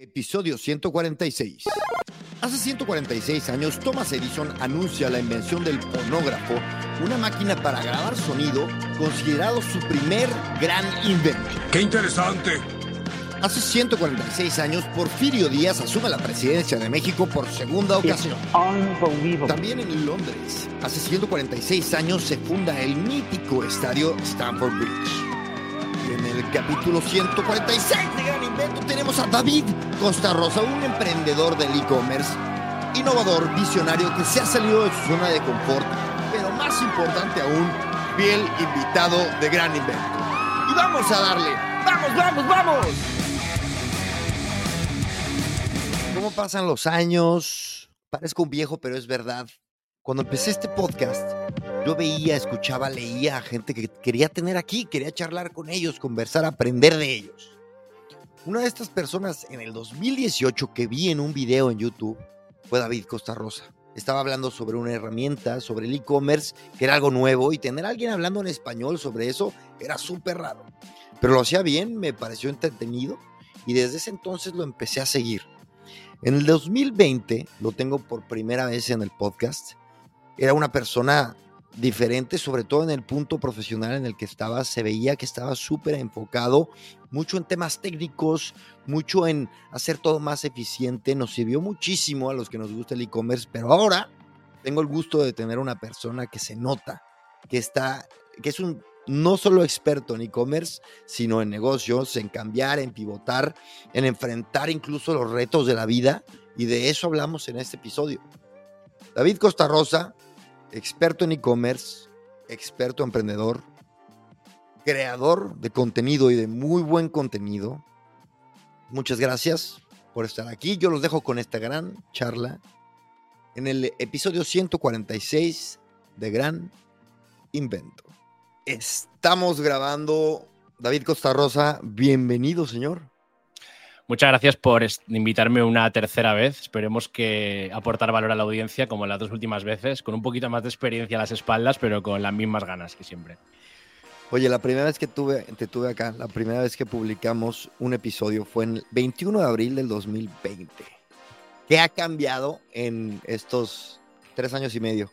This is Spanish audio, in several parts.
Episodio 146. Hace 146 años, Thomas Edison anuncia la invención del fonógrafo, una máquina para grabar sonido considerado su primer gran invento. ¡Qué interesante! Hace 146 años, Porfirio Díaz asume la presidencia de México por segunda ocasión. También en Londres, hace 146 años se funda el mítico estadio Stamford Bridge. En el capítulo 146 de Gran Invento tenemos a David Costa Rosa, un emprendedor del e-commerce, innovador, visionario que se ha salido de su zona de confort, pero más importante aún, fiel invitado de Gran Invento. Y vamos a darle, vamos, vamos, vamos. ¿Cómo pasan los años? Parezco un viejo, pero es verdad. Cuando empecé este podcast, yo veía, escuchaba, leía a gente que quería tener aquí, quería charlar con ellos, conversar, aprender de ellos. Una de estas personas en el 2018 que vi en un video en YouTube fue David Costa Rosa. Estaba hablando sobre una herramienta, sobre el e-commerce, que era algo nuevo, y tener a alguien hablando en español sobre eso era súper raro. Pero lo hacía bien, me pareció entretenido, y desde ese entonces lo empecé a seguir. En el 2020 lo tengo por primera vez en el podcast. Era una persona diferente, sobre todo en el punto profesional en el que estaba, se veía que estaba súper enfocado, mucho en temas técnicos, mucho en hacer todo más eficiente, nos sirvió muchísimo a los que nos gusta el e-commerce, pero ahora tengo el gusto de tener una persona que se nota, que está, que es un no solo experto en e-commerce, sino en negocios, en cambiar, en pivotar, en enfrentar incluso los retos de la vida, y de eso hablamos en este episodio. David Costa Rosa experto en e-commerce, experto emprendedor, creador de contenido y de muy buen contenido. Muchas gracias por estar aquí. Yo los dejo con esta gran charla en el episodio 146 de Gran Invento. Estamos grabando. David Costa Rosa, bienvenido, señor. Muchas gracias por invitarme una tercera vez. Esperemos que aportar valor a la audiencia como las dos últimas veces, con un poquito más de experiencia a las espaldas, pero con las mismas ganas que siempre. Oye, la primera vez que tuve, te tuve acá, la primera vez que publicamos un episodio fue el 21 de abril del 2020. ¿Qué ha cambiado en estos tres años y medio?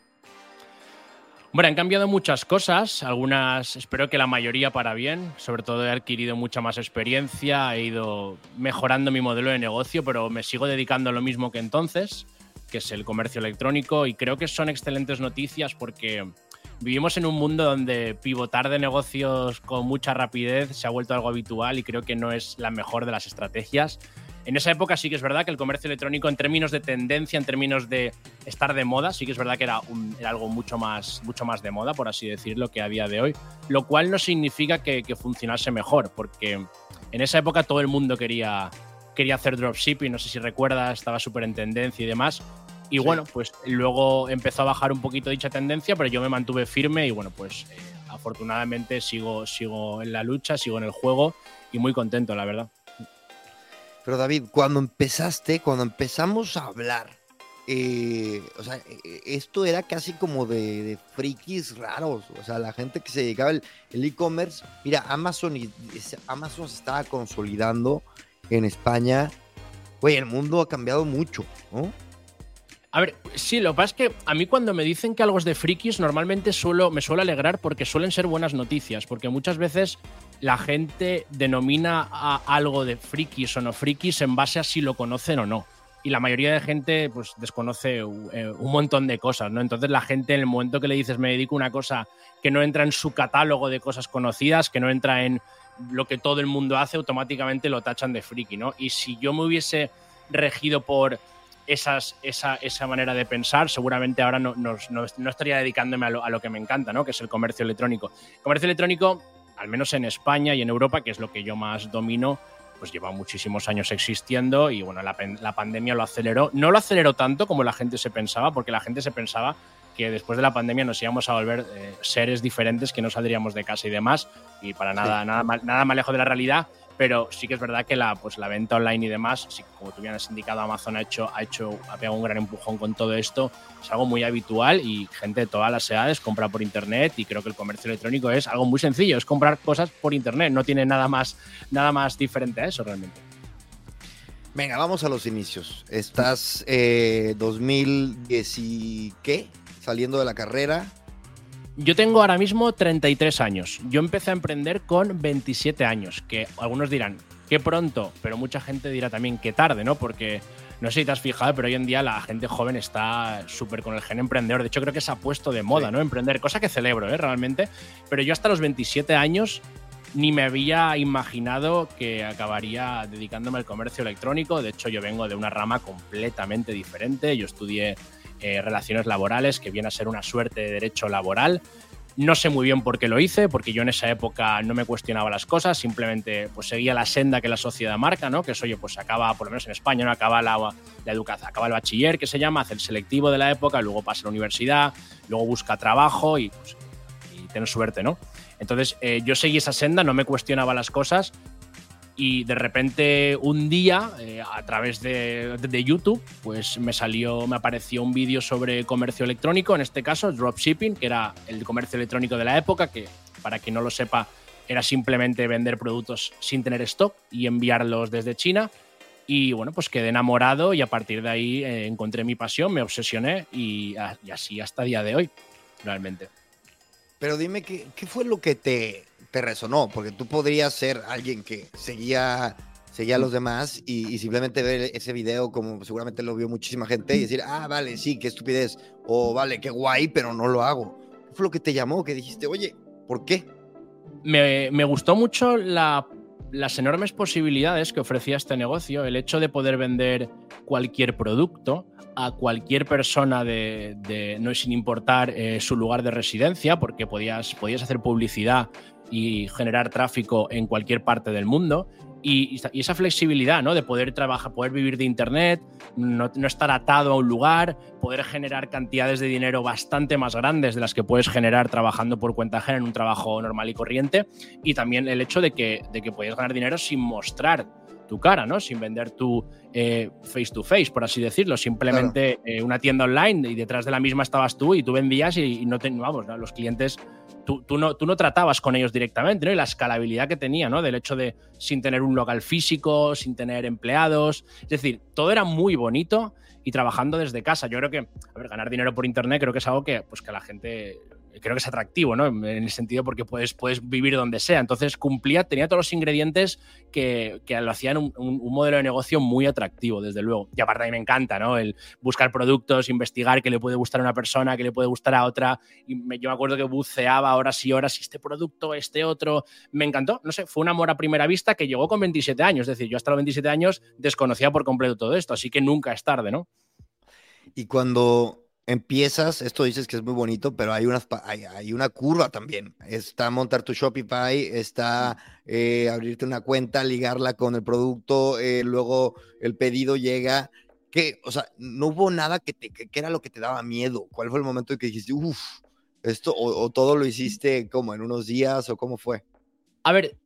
Bueno, han cambiado muchas cosas, algunas espero que la mayoría para bien, sobre todo he adquirido mucha más experiencia, he ido mejorando mi modelo de negocio, pero me sigo dedicando a lo mismo que entonces, que es el comercio electrónico, y creo que son excelentes noticias porque vivimos en un mundo donde pivotar de negocios con mucha rapidez se ha vuelto algo habitual y creo que no es la mejor de las estrategias. En esa época sí que es verdad que el comercio electrónico, en términos de tendencia, en términos de estar de moda, sí que es verdad que era, algo mucho más, mucho más de moda, por así decirlo, que a día de hoy. Lo cual no significa que, funcionase mejor, porque en esa época todo el mundo quería, quería hacer dropshipping, no sé si recuerdas, estaba súper en tendencia y demás. Y bueno, pues luego empezó a bajar un poquito dicha tendencia, pero yo me mantuve firme y bueno, pues eh, afortunadamente sigo, sigo en la lucha, sigo en el juego y muy contento, la verdad. Pero David, cuando empezaste, cuando empezamos a hablar, eh, o sea, e, e, esto era casi como de, frikis raros, o sea, la gente que se dedicaba al e-commerce, mira, Amazon, y, Amazon se estaba consolidando en España, güey, el mundo ha cambiado mucho, ¿no? A ver, sí, lo que pasa es que a mí cuando me dicen que algo es de frikis, normalmente suelo, me suelo alegrar porque suelen ser buenas noticias, porque muchas veces la gente denomina a algo de frikis o no frikis en base a si lo conocen o no. Y la mayoría de gente pues desconoce eh, un montón de cosas, ¿no? Entonces la gente en el momento que le dices me dedico a una cosa que no entra en su catálogo de cosas conocidas, que no entra en lo que todo el mundo hace, automáticamente lo tachan de friki, ¿no? Y si yo me hubiese regido por esas, esa, esa, manera de pensar, seguramente ahora no, no, estaría dedicándome a lo, a lo, que me encanta, ¿no? que es el comercio electrónico. El comercio electrónico, al menos en España y en Europa, que es lo que yo más domino, pues lleva muchísimos años existiendo y bueno, la, la pandemia lo aceleró. No lo aceleró tanto como la gente se pensaba, porque la gente se pensaba que después de la pandemia nos íbamos a volver eh, seres diferentes, que no saldríamos de casa y demás, y para nada, nada, nada más lejos de la realidad pero sí que es verdad que la, pues, la venta online y demás, como tú bien has indicado, Amazon ha hecho, ha hecho, ha pegado un gran empujón con todo esto, es algo muy habitual y gente de todas las edades compra por internet y creo que el comercio electrónico es algo muy sencillo, es comprar cosas por internet, no tiene nada más, nada más diferente a eso realmente. Venga, vamos a los inicios. Estás eh, 2010 y? Saliendo de la carrera. Yo tengo ahora mismo 33 años. Yo empecé a emprender con 27 años, que algunos dirán, qué pronto, pero mucha gente dirá también qué tarde, ¿no? Porque no sé si te has fijado, pero hoy en día la gente joven está súper con el gen emprendedor. De hecho, creo que se ha puesto de moda, ¿no? Emprender, cosa que celebro, ¿eh? Realmente. Pero yo hasta los 27 años ni me había imaginado que acabaría dedicándome al comercio electrónico. De hecho, yo vengo de una rama completamente diferente. Yo estudié eh, relaciones laborales, que viene a ser una suerte de derecho laboral. No sé muy bien por qué lo hice, porque yo en esa época no me cuestionaba las cosas, simplemente pues seguía la senda que la sociedad marca, ¿no? Que es, oye, pues acaba, por lo menos en España, ¿no? Acaba la, la educación, acaba el bachiller, que se llama, hace el selectivo de la época, luego pasa a la universidad, luego busca trabajo y, pues, suerte, ¿no? Entonces eh, yo seguí esa senda, no me cuestionaba las cosas y de repente un día eh, a través de, de, YouTube pues me salió, me apareció un vídeo sobre comercio electrónico, en este caso dropshipping, que era el comercio electrónico de la época, que para quien no lo sepa era simplemente vender productos sin tener stock y enviarlos desde China. Y bueno, pues quedé enamorado y a partir de ahí eh, encontré mi pasión, me obsesioné y, y así hasta día de hoy, realmente. Pero dime, ¿qué, qué fue lo que te, te, resonó? Porque tú podrías ser alguien que seguía, seguía a los demás y, simplemente ver ese video como seguramente lo vio muchísima gente y decir, ah, vale, sí, qué estupidez, o vale, qué guay, pero no lo hago. ¿Qué fue lo que te llamó? Que dijiste, oye, ¿por qué? Me, me gustó mucho la, las enormes posibilidades que ofrecía este negocio, el hecho de poder vender cualquier producto a cualquier persona de, de no sin importar eh, su lugar de residencia, porque podías, podías hacer publicidad y generar tráfico en cualquier parte del mundo. Y, y, esa flexibilidad, ¿no? De poder trabajar, poder vivir de internet, no, no, estar atado a un lugar, poder generar cantidades de dinero bastante más grandes de las que puedes generar trabajando por cuenta ajena en un trabajo normal y corriente. Y también el hecho de que, de que puedes ganar dinero sin mostrar tu cara, ¿no? Sin vender tu eh, face to face, por así decirlo. Simplemente claro. eh, una tienda online y detrás de la misma estabas tú y tú vendías y, y no te, vamos, ¿no? los clientes, tú, tú, no, tú no tratabas con ellos directamente, ¿no? Y la escalabilidad que tenía, ¿no? Del hecho de sin tener un local físico, sin tener empleados. Es decir, todo era muy bonito y trabajando desde casa. Yo creo que, a ver, ganar dinero por internet creo que es algo que, pues, que la gente creo que es atractivo, ¿no? En el sentido porque puedes, puedes vivir donde sea. Entonces cumplía, tenía todos los ingredientes que, que lo hacían un, un, modelo de negocio muy atractivo, desde luego. Y aparte a mí me encanta, ¿no? El buscar productos, investigar qué le puede gustar a una persona, qué le puede gustar a otra. Y yo me acuerdo que buceaba horas y horas, este producto, este otro. Me encantó, no sé, fue un amor a primera vista que llegó con 27 años. Es decir, yo hasta los 27 años desconocía por completo todo esto, así que nunca es tarde, ¿no? Y cuando empiezas, esto dices que es muy bonito, pero hay, unas, hay, hay una curva también. Está montar tu Shopify, está eh, abrirte una cuenta, ligarla con el producto, eh, luego el pedido llega. Que, o sea, no hubo nada que, te, que, era lo que te daba miedo. ¿Cuál fue el momento en que dijiste, uff, esto, o, o todo lo hiciste como en unos días, o cómo fue? A ver,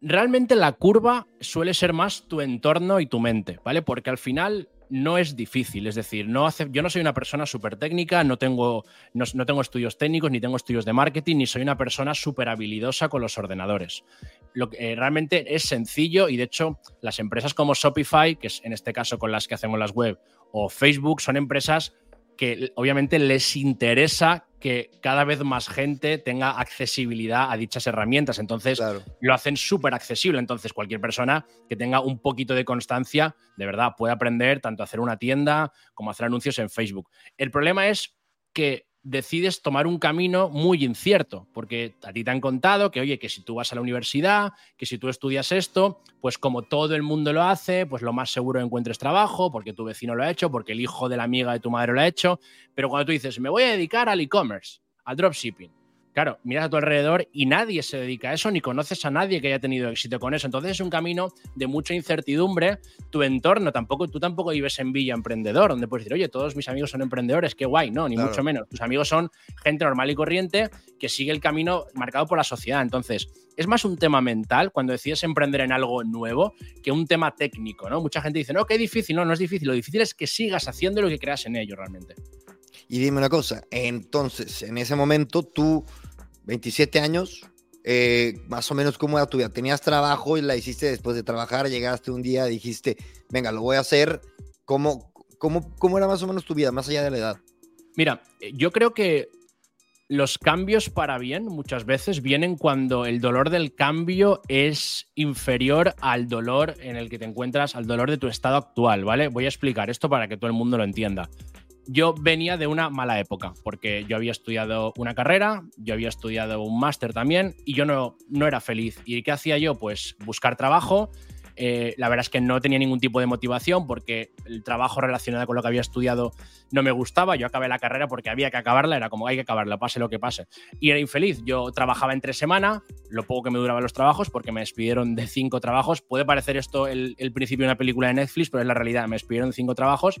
realmente la curva suele ser más tu entorno y tu mente, ¿vale? Porque al final no es difícil, es decir, no hace, yo no soy una persona súper técnica, no tengo, no, no, tengo estudios técnicos, ni tengo estudios de marketing, ni soy una persona súper habilidosa con los ordenadores. Lo que eh, realmente es sencillo y de hecho las empresas como Shopify, que es en este caso con las que hacemos las web, o Facebook, son empresas que obviamente les interesa que cada vez más gente tenga accesibilidad a dichas herramientas. Entonces, claro. lo hacen súper accesible. Entonces, cualquier persona que tenga un poquito de constancia, de verdad, puede aprender tanto a hacer una tienda como a hacer anuncios en Facebook. El problema es que decides tomar un camino muy incierto, porque a ti te han contado que, oye, que si tú vas a la universidad, que si tú estudias esto, pues como todo el mundo lo hace, pues lo más seguro encuentres trabajo, porque tu vecino lo ha hecho, porque el hijo de la amiga de tu madre lo ha hecho, pero cuando tú dices, me voy a dedicar al e-commerce, al dropshipping, Claro, miras a tu alrededor y nadie se dedica a eso, ni conoces a nadie que haya tenido éxito con eso. Entonces es un camino de mucha incertidumbre. Tu entorno tampoco, tú tampoco vives en Villa Emprendedor, donde puedes decir, oye, todos mis amigos son emprendedores, qué guay. No, ni claro. mucho menos. Tus amigos son gente normal y corriente que sigue el camino marcado por la sociedad. Entonces, es más un tema mental cuando decides emprender en algo nuevo que un tema técnico, ¿no? Mucha gente dice, no, qué difícil. No, no es difícil. Lo difícil es que sigas haciendo lo que creas en ello realmente. Y dime una cosa, entonces, en ese momento tú 27 años, eh, más o menos cómo era tu vida. Tenías trabajo y la hiciste después de trabajar, llegaste un día, dijiste, venga, lo voy a hacer. ¿Cómo, cómo, cómo era más o menos tu vida, más allá de la edad? Mira, yo creo que los cambios para bien muchas veces vienen cuando el dolor del cambio es inferior al dolor en el que te encuentras, al dolor de tu estado actual, ¿vale? Voy a explicar esto para que todo el mundo lo entienda. Yo venía de una mala época, porque yo había estudiado una carrera, yo había estudiado un máster también, y yo no, no era feliz. ¿Y qué hacía yo? Pues buscar trabajo, eh, la verdad es que no tenía ningún tipo de motivación porque el trabajo relacionado con lo que había estudiado no me gustaba. Yo acabé la carrera porque había que acabarla, era como hay que acabarla, pase lo que pase. Y era infeliz. Yo trabajaba entre semana, lo poco que me duraban los trabajos, porque me despidieron de cinco trabajos. Puede parecer esto el, principio de una película de Netflix, pero es la realidad. Me despidieron de cinco trabajos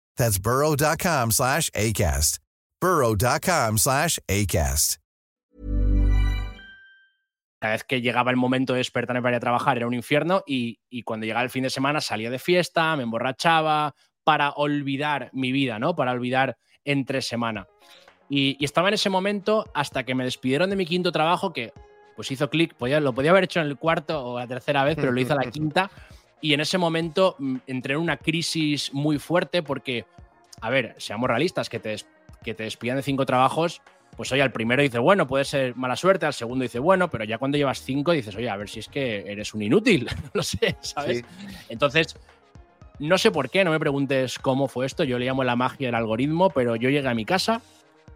That's burrow.com slash ACAST. burrow.com slash ACAST. Cada vez que llegaba el momento de despertarme para ir a trabajar era un infierno y, cuando llegaba el fin de semana salía de fiesta, me emborrachaba para olvidar mi vida, ¿no? Para olvidar entre semana. Y, estaba en ese momento hasta que me despidieron de mi quinto trabajo que pues hizo clic, lo podía haber hecho en el cuarto o la tercera vez, pero lo hizo a la quinta. Y en ese momento mm, entré en una crisis muy fuerte porque, a ver, seamos realistas, que te, que te despidan de cinco trabajos pues oye, al primero dice, bueno, puede ser mala suerte, al segundo dice, bueno, pero ya cuando llevas cinco dices, oye, a ver si es que eres un inútil, no sé, ¿sabes? Entonces, no sé por qué, no me preguntes cómo fue esto, yo le llamo la magia del algoritmo, pero yo llegué a mi casa,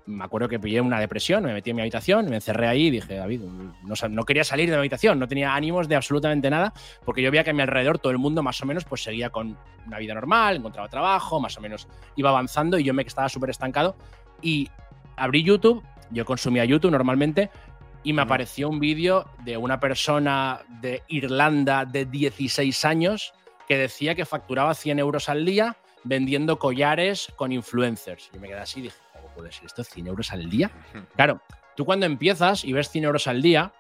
me acuerdo que pillé una depresión, me metí en mi habitación, me encerré ahí y dije, David, no, no, quería salir de mi habitación, no tenía ánimos de absolutamente nada, porque yo veía que a mi alrededor todo el mundo más o menos pues seguía con una vida normal, encontraba trabajo, más o menos iba avanzando y yo me estaba súper estancado y abrí YouTube, yo consumía YouTube normalmente, y me apareció un vídeo de una persona de Irlanda de 16 años que decía que facturaba 100 euros al día vendiendo collares con influencers. Y me quedé así y dije, ¿cómo puede ser esto? ¿100 euros al día? Claro, tú cuando empiezas y ves 100 euros al día,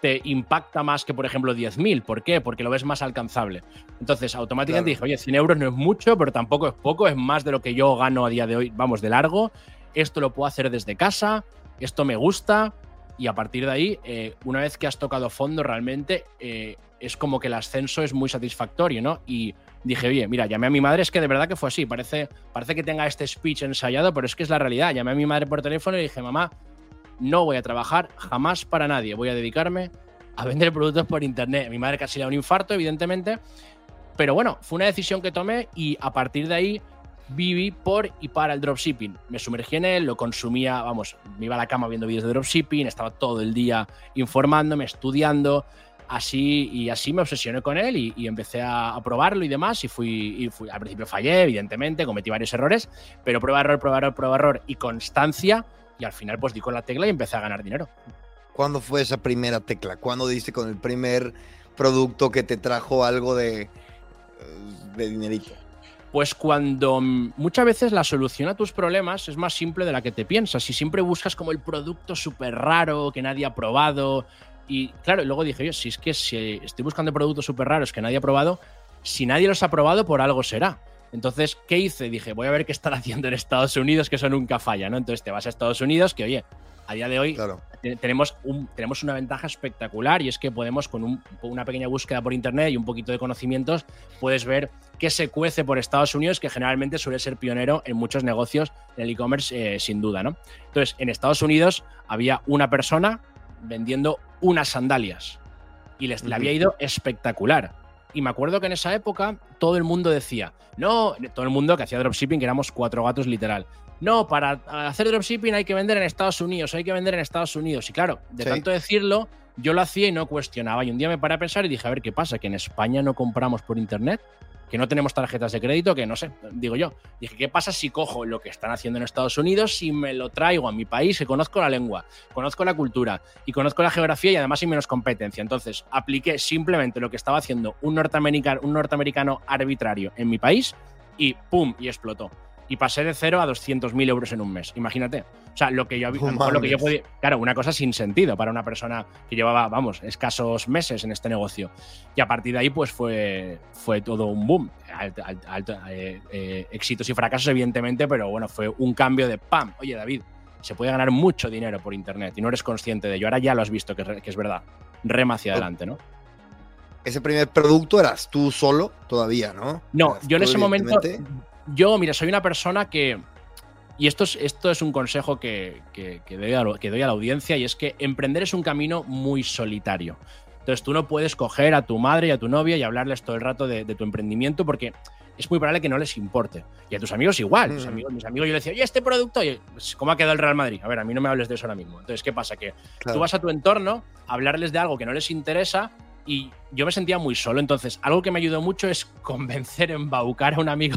te impacta más que, por ejemplo, 10.000. ¿Por qué? Porque lo ves más alcanzable. Entonces, automáticamente dije, oye, 100 euros no es mucho, pero tampoco es poco, es más de lo que yo gano a día de hoy, vamos, de largo esto lo puedo hacer desde casa, esto me gusta, y a partir de ahí, eh, una vez que has tocado fondo, realmente eh, es como que el ascenso es muy satisfactorio, ¿no? Y dije, oye, mira, llamé a mi madre, es que de verdad que fue así, parece, parece que tenga este speech ensayado, pero es que es la realidad. Llamé a mi madre por teléfono y dije, mamá, no voy a trabajar jamás para nadie, voy a dedicarme a vender productos por internet. mi madre casi le da un infarto, evidentemente, pero bueno, fue una decisión que tomé y a partir de ahí viví por y para el dropshipping. Me sumergí en él, lo consumía, vamos, me iba a la cama viendo vídeos de dropshipping, estaba todo el día informándome, estudiando, así y así me obsesioné con él y, empecé a, probarlo y demás y fui, y fui, al principio fallé, evidentemente, cometí varios errores, pero prueba, error, prueba, error, prueba, error y constancia y al final pues di con la tecla y empecé a ganar dinero. ¿Cuándo fue esa primera tecla? ¿Cuándo diste con el primer producto que te trajo algo de, de dinerito? Pues cuando muchas veces la solución a tus problemas es más simple de la que te piensas. Si siempre buscas como el producto súper raro que nadie ha probado. Y claro, luego dije yo, si es que si estoy buscando productos súper raros que nadie ha probado, si nadie los ha probado, por algo será. Entonces, ¿qué hice? Dije, voy a ver qué están haciendo en Estados Unidos, que eso nunca falla, ¿no? Entonces te vas a Estados Unidos, que oye, a día de hoy tenemos, un, tenemos una ventaja espectacular y es que podemos, con una pequeña búsqueda por internet y un poquito de conocimientos, puedes ver qué se cuece por Estados Unidos, que generalmente suele ser pionero en muchos negocios del e-commerce, eh, sin duda, ¿no? Entonces, en Estados Unidos había una persona vendiendo unas sandalias y les, le había ido espectacular. Y me acuerdo que en esa época todo el mundo decía, no, todo el mundo que hacía dropshipping, que éramos cuatro gatos literal, no, para hacer dropshipping hay que vender en Estados Unidos, hay que vender en Estados Unidos. Y claro, de tanto decirlo, yo lo hacía y no cuestionaba. Y un día me paré a pensar y dije, a ver, ¿qué pasa? ¿Que en España no compramos por internet? Que no tenemos tarjetas de crédito, que no sé, digo yo. Dije, ¿qué pasa si cojo lo que están haciendo en Estados Unidos y me lo traigo a mi país, que conozco la lengua, conozco la cultura y conozco la geografía y además hay menos competencia? Entonces, apliqué simplemente lo que estaba haciendo un norteamericano, un norteamericano arbitrario en mi país y ¡pum! y explotó y pasé de cero a 200.000 euros en un mes. Imagínate. O sea, lo que yo, lo que yo podía. Claro, una cosa sin sentido para una persona que llevaba, vamos, escasos meses en este negocio. Y a partir de ahí, pues fue, fue todo un boom. Eh, eh, éxitos y fracasos, evidentemente, pero bueno, fue un cambio de ¡pam! Oye, David, se puede ganar mucho dinero por internet y no eres consciente de ello. Ahora ya lo has visto, que, que es verdad. Rema hacia adelante, ¿no? Ese primer producto eras tú solo todavía, ¿no? No, yo en ese momento yo, mira, soy una persona que. Y esto es, esto es un consejo que, doy a, que doy a la audiencia, y es que emprender es un camino muy solitario. Entonces tú no puedes coger a tu madre y a tu novia y hablarles todo el rato de, tu emprendimiento porque es muy probable que no les importe. Y a tus amigos igual. Mis, mm. amigos, mis amigos yo les decía, oye, este producto, pues, ¿cómo ha quedado el Real Madrid? A ver, a mí no me hables de eso ahora mismo. Entonces, ¿qué pasa? Que tú vas a tu entorno a hablarles de algo que no les interesa y yo me sentía muy solo. Entonces, algo que me ayudó mucho es convencer, embaucar a un amigo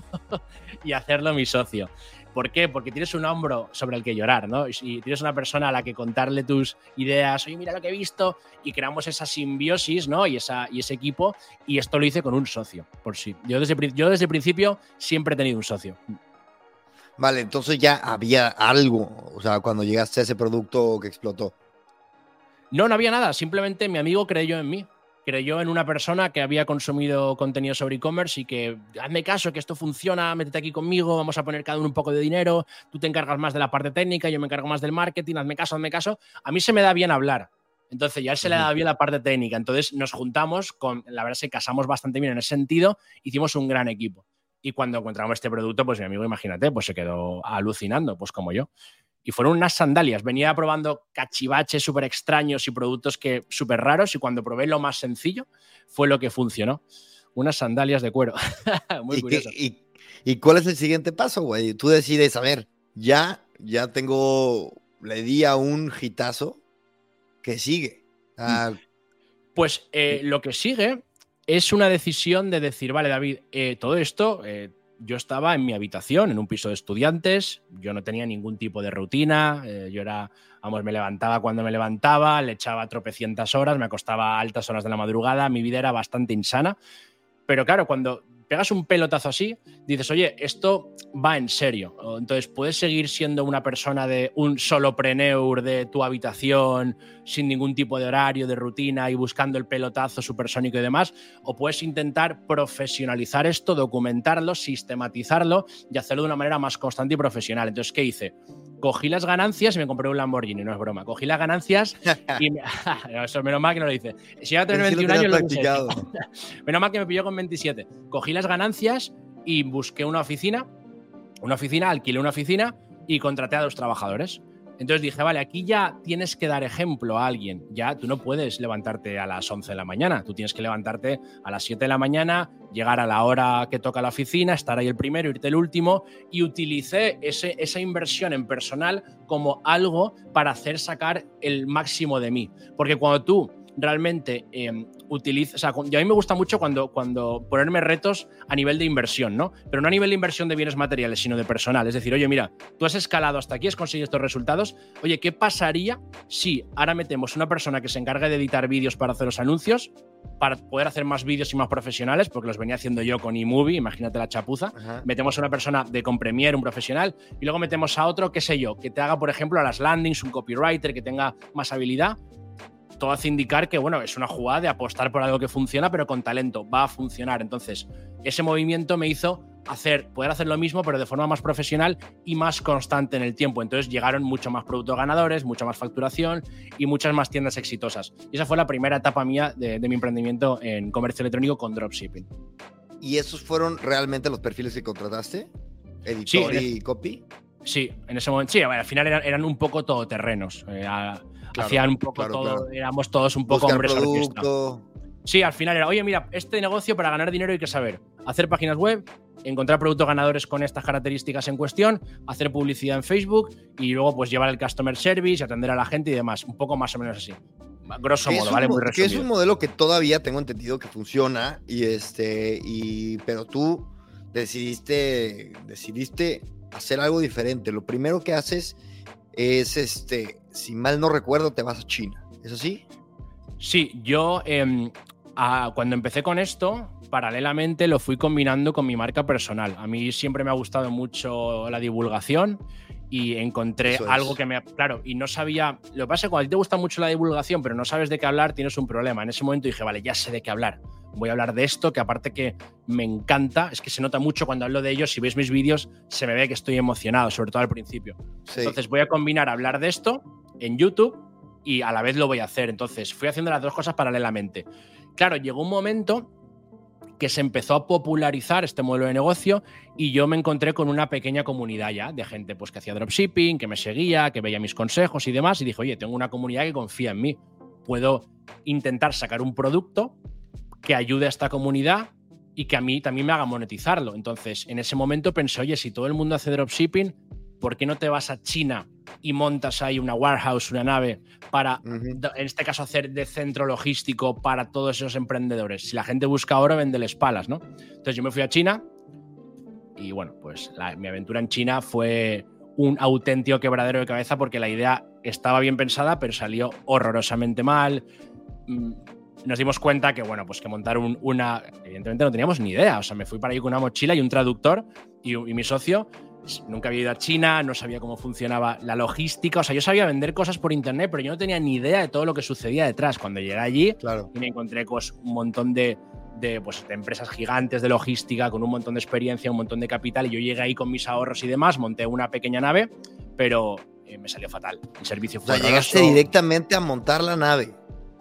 y hacerlo mi socio. ¿Por qué? Porque tienes un hombro sobre el que llorar, ¿no? Y tienes una persona a la que contarle tus ideas, oye, mira lo que he visto, y creamos esa simbiosis, ¿no? Y, esa, y ese equipo, y esto lo hice con un socio, por sí. Yo desde, yo desde el principio siempre he tenido un socio. Vale, entonces ya había algo, o sea, cuando llegaste a ese producto que explotó. No, no había nada, simplemente mi amigo creyó en mí creyó en una persona que había consumido contenido sobre e-commerce y que hazme caso, que esto funciona, métete aquí conmigo, vamos a poner cada uno un poco de dinero, tú te encargas más de la parte técnica, yo me encargo más del marketing, hazme caso, hazme caso. A mí se me da bien hablar. Entonces ya se le da bien la parte técnica. Entonces nos juntamos con, la verdad que casamos bastante bien en ese sentido, hicimos un gran equipo. Y cuando encontramos este producto, pues mi amigo, imagínate, pues se quedó alucinando, pues como yo y fueron unas sandalias. Venía probando cachivaches súper extraños y productos que súper raros y cuando probé lo más sencillo fue lo que funcionó. Unas sandalias de cuero. Muy ¿Y, curioso. y, cuál es el siguiente paso, güey? Tú decides, a ver, ya, ya tengo, le di a un hitazo que sigue. Ah, pues eh, lo que sigue es una decisión de decir, vale, David, eh, todo esto... Eh, yo estaba en mi habitación, en un piso de estudiantes, yo no tenía ningún tipo de rutina, eh, yo era, vamos, me levantaba cuando me levantaba, le echaba tropecientas horas, me acostaba altas horas de la madrugada, mi vida era bastante insana, pero claro, cuando pegas un pelotazo así, dices, oye, esto va en serio. Entonces, puedes seguir siendo una persona de un solo preneur de tu habitación, sin ningún tipo de horario, de rutina y buscando el pelotazo supersónico y demás, o puedes intentar profesionalizar esto, documentarlo, sistematizarlo y hacerlo de una manera más constante y profesional. Entonces, ¿qué hice? Cogí las ganancias y me compré un Lamborghini, no es broma. Cogí las ganancias y me, eso menos mal que no lo dice. Si iba a tener 21 años, lo menos mal que me pilló con 27. Cogí las ganancias y busqué una oficina, una oficina, alquilé una oficina y contraté a dos trabajadores. Entonces dije, vale, aquí ya tienes que dar ejemplo a alguien. Ya tú no puedes levantarte a las 11 de la mañana. Tú tienes que levantarte a las 7 de la mañana, llegar a la hora que toca la oficina, estar ahí el primero, irte el último. Y utilicé ese, esa inversión en personal como algo para hacer sacar el máximo de mí. Porque cuando tú realmente eh, utilizo, o sea, a mí me gusta mucho cuando, cuando ponerme retos a nivel de inversión, ¿no? Pero no a nivel de inversión de bienes materiales, sino de personal. Es decir, oye, mira, tú has escalado hasta aquí, has conseguido estos resultados. Oye, ¿qué pasaría si ahora metemos una persona que se encargue de editar vídeos para hacer los anuncios, para poder hacer más vídeos y más profesionales, porque los venía haciendo yo con eMovie, imagínate la chapuza. Metemos a una persona de con un profesional, y luego metemos a otro, qué sé yo, que te haga, por ejemplo, a las landings, un copywriter que tenga más habilidad todo hace indicar que, bueno, es una jugada de apostar por algo que funciona, pero con talento, va a funcionar. Entonces, ese movimiento me hizo hacer, poder hacer lo mismo, pero de forma más profesional y más constante en el tiempo. Entonces llegaron mucho más productos ganadores, mucha más facturación y muchas más tiendas exitosas. Y esa fue la primera etapa mía de, mi emprendimiento en comercio electrónico con dropshipping. ¿Y esos fueron realmente los perfiles que contrataste? ¿Editor y copy? Sí, en ese momento. Sí, al final eran, un poco todoterrenos. Eh, hacían un poco todo, éramos todos un poco hombres Sí, al final era, oye, mira, este negocio para ganar dinero hay que saber hacer páginas web, encontrar productos ganadores con estas características en cuestión, hacer publicidad en Facebook y luego pues llevar el customer service, atender a la gente y demás, un poco más o menos así. grosso modo, ¿vale? Muy resumido. Que es un modelo que todavía tengo entendido que funciona, y este, y, pero tú decidiste, decidiste hacer algo diferente. Lo primero que haces es, este, si mal no recuerdo, te vas a China. ¿Es así? Sí, yo em, cuando empecé con esto, paralelamente lo fui combinando con mi marca personal. A mí siempre me ha gustado mucho la divulgación y encontré algo que me. Claro, y no sabía. Lo que pasa es que cuando a ti te gusta mucho la divulgación, pero no sabes de qué hablar, tienes un problema. En ese momento dije, vale, ya sé de qué hablar. Voy a hablar de esto, que aparte que me encanta, es que se nota mucho cuando hablo de ello. Si veis mis vídeos, se me ve que estoy emocionado, sobre todo al principio. Entonces voy a combinar hablar de esto en YouTube y a la vez lo voy a hacer. Entonces fui haciendo las dos cosas paralelamente. Claro, llegó un momento que se empezó a popularizar este modelo de negocio y yo me encontré con una pequeña comunidad ya de gente pues, que hacía dropshipping, que me seguía, que veía mis consejos y demás y dije, oye, tengo una comunidad que confía en mí, puedo intentar sacar un producto que ayude a esta comunidad y que a mí también me haga monetizarlo. Entonces, en ese momento pensé, oye, si todo el mundo hace dropshipping, ¿por qué no te vas a China y montas ahí una warehouse, una nave, para, en este caso, hacer de centro logístico para todos esos emprendedores? Si la gente busca oro, vendeles palas, ¿no? Entonces yo me fui a China y bueno, pues mi aventura en China fue un auténtico quebradero de cabeza porque la idea estaba bien pensada, pero salió horrorosamente mal. Mm, nos dimos cuenta que, bueno, pues que montar una. Evidentemente no teníamos ni idea. O sea, me fui para ahí con una mochila y un traductor y mi socio nunca había ido a China, no sabía cómo funcionaba la logística. O sea, yo sabía vender cosas por internet, pero yo no tenía ni idea de todo lo que sucedía detrás. Cuando llegué allí claro. y me encontré con un montón de, pues, de, empresas gigantes de logística, con un montón de experiencia, un montón de capital, y yo llegué ahí con mis ahorros y demás, monté una pequeña nave, pero eh, me salió fatal. El servicio fue. O sea, llegaste directamente a montar la nave.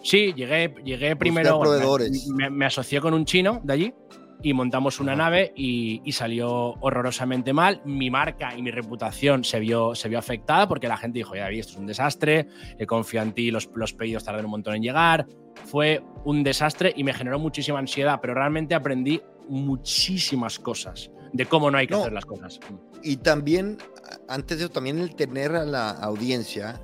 Sí, llegué, llegué primero. Proveedores. Me, me asocié con un chino de allí y montamos una nave y, salió horrorosamente mal. Mi marca y mi reputación se vio, se vio afectada porque la gente dijo, ya vi, esto es un desastre, he confiado en ti, los, los pedidos tardan un montón en llegar. Fue un desastre y me generó muchísima ansiedad, pero realmente aprendí muchísimas cosas de cómo no hay que hacer las cosas. Y también, antes de eso, también el tener a la audiencia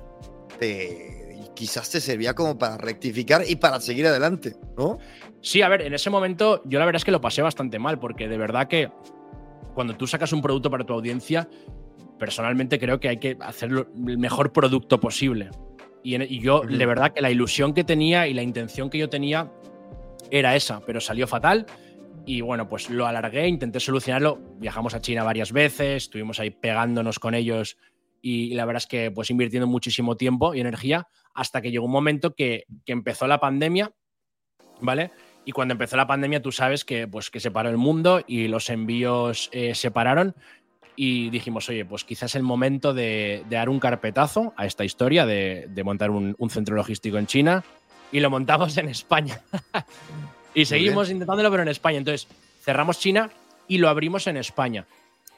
quizás te servía como para rectificar y para seguir adelante, ¿no? Sí, a ver, en ese momento yo la verdad es que lo pasé bastante mal, porque de verdad que cuando tú sacas un producto para tu audiencia, personalmente creo que hay que hacer el mejor producto posible. Y, yo, de verdad, que la ilusión que tenía y la intención que yo tenía era esa, pero salió fatal. Y bueno, pues lo alargué, intenté solucionarlo. Viajamos a China varias veces, estuvimos ahí pegándonos con ellos y, la verdad es que pues invirtiendo muchísimo tiempo y energía hasta que llegó un momento que, que empezó la pandemia, ¿vale? Y cuando empezó la pandemia, tú sabes que, pues, que se paró el mundo y los envíos eh, se pararon. Y dijimos, oye, pues quizás es el momento de, dar un carpetazo a esta historia de, montar un, centro logístico en China. Y lo montamos en España. y seguimos intentándolo, pero en España. Entonces, cerramos China y lo abrimos en España.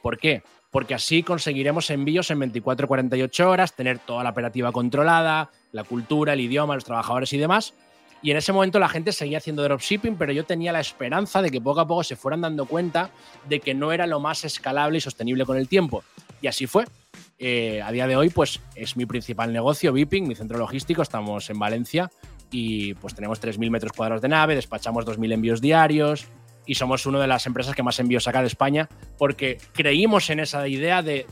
¿Por qué? Porque así conseguiremos envíos en 24 48 horas, tener toda la operativa controlada, la cultura, el idioma, los trabajadores y demás y en ese momento la gente seguía haciendo dropshipping, pero yo tenía la esperanza de que poco a poco se fueran dando cuenta de que no era lo más escalable y sostenible con el tiempo. Y así fue. Eh, a día de hoy, pues es mi principal negocio, Viping, mi centro logístico. Estamos en Valencia y pues tenemos 3.000 metros cuadrados de nave, despachamos 2.000 envíos diarios y somos una de las empresas que más envíos saca de España porque creímos en esa idea de,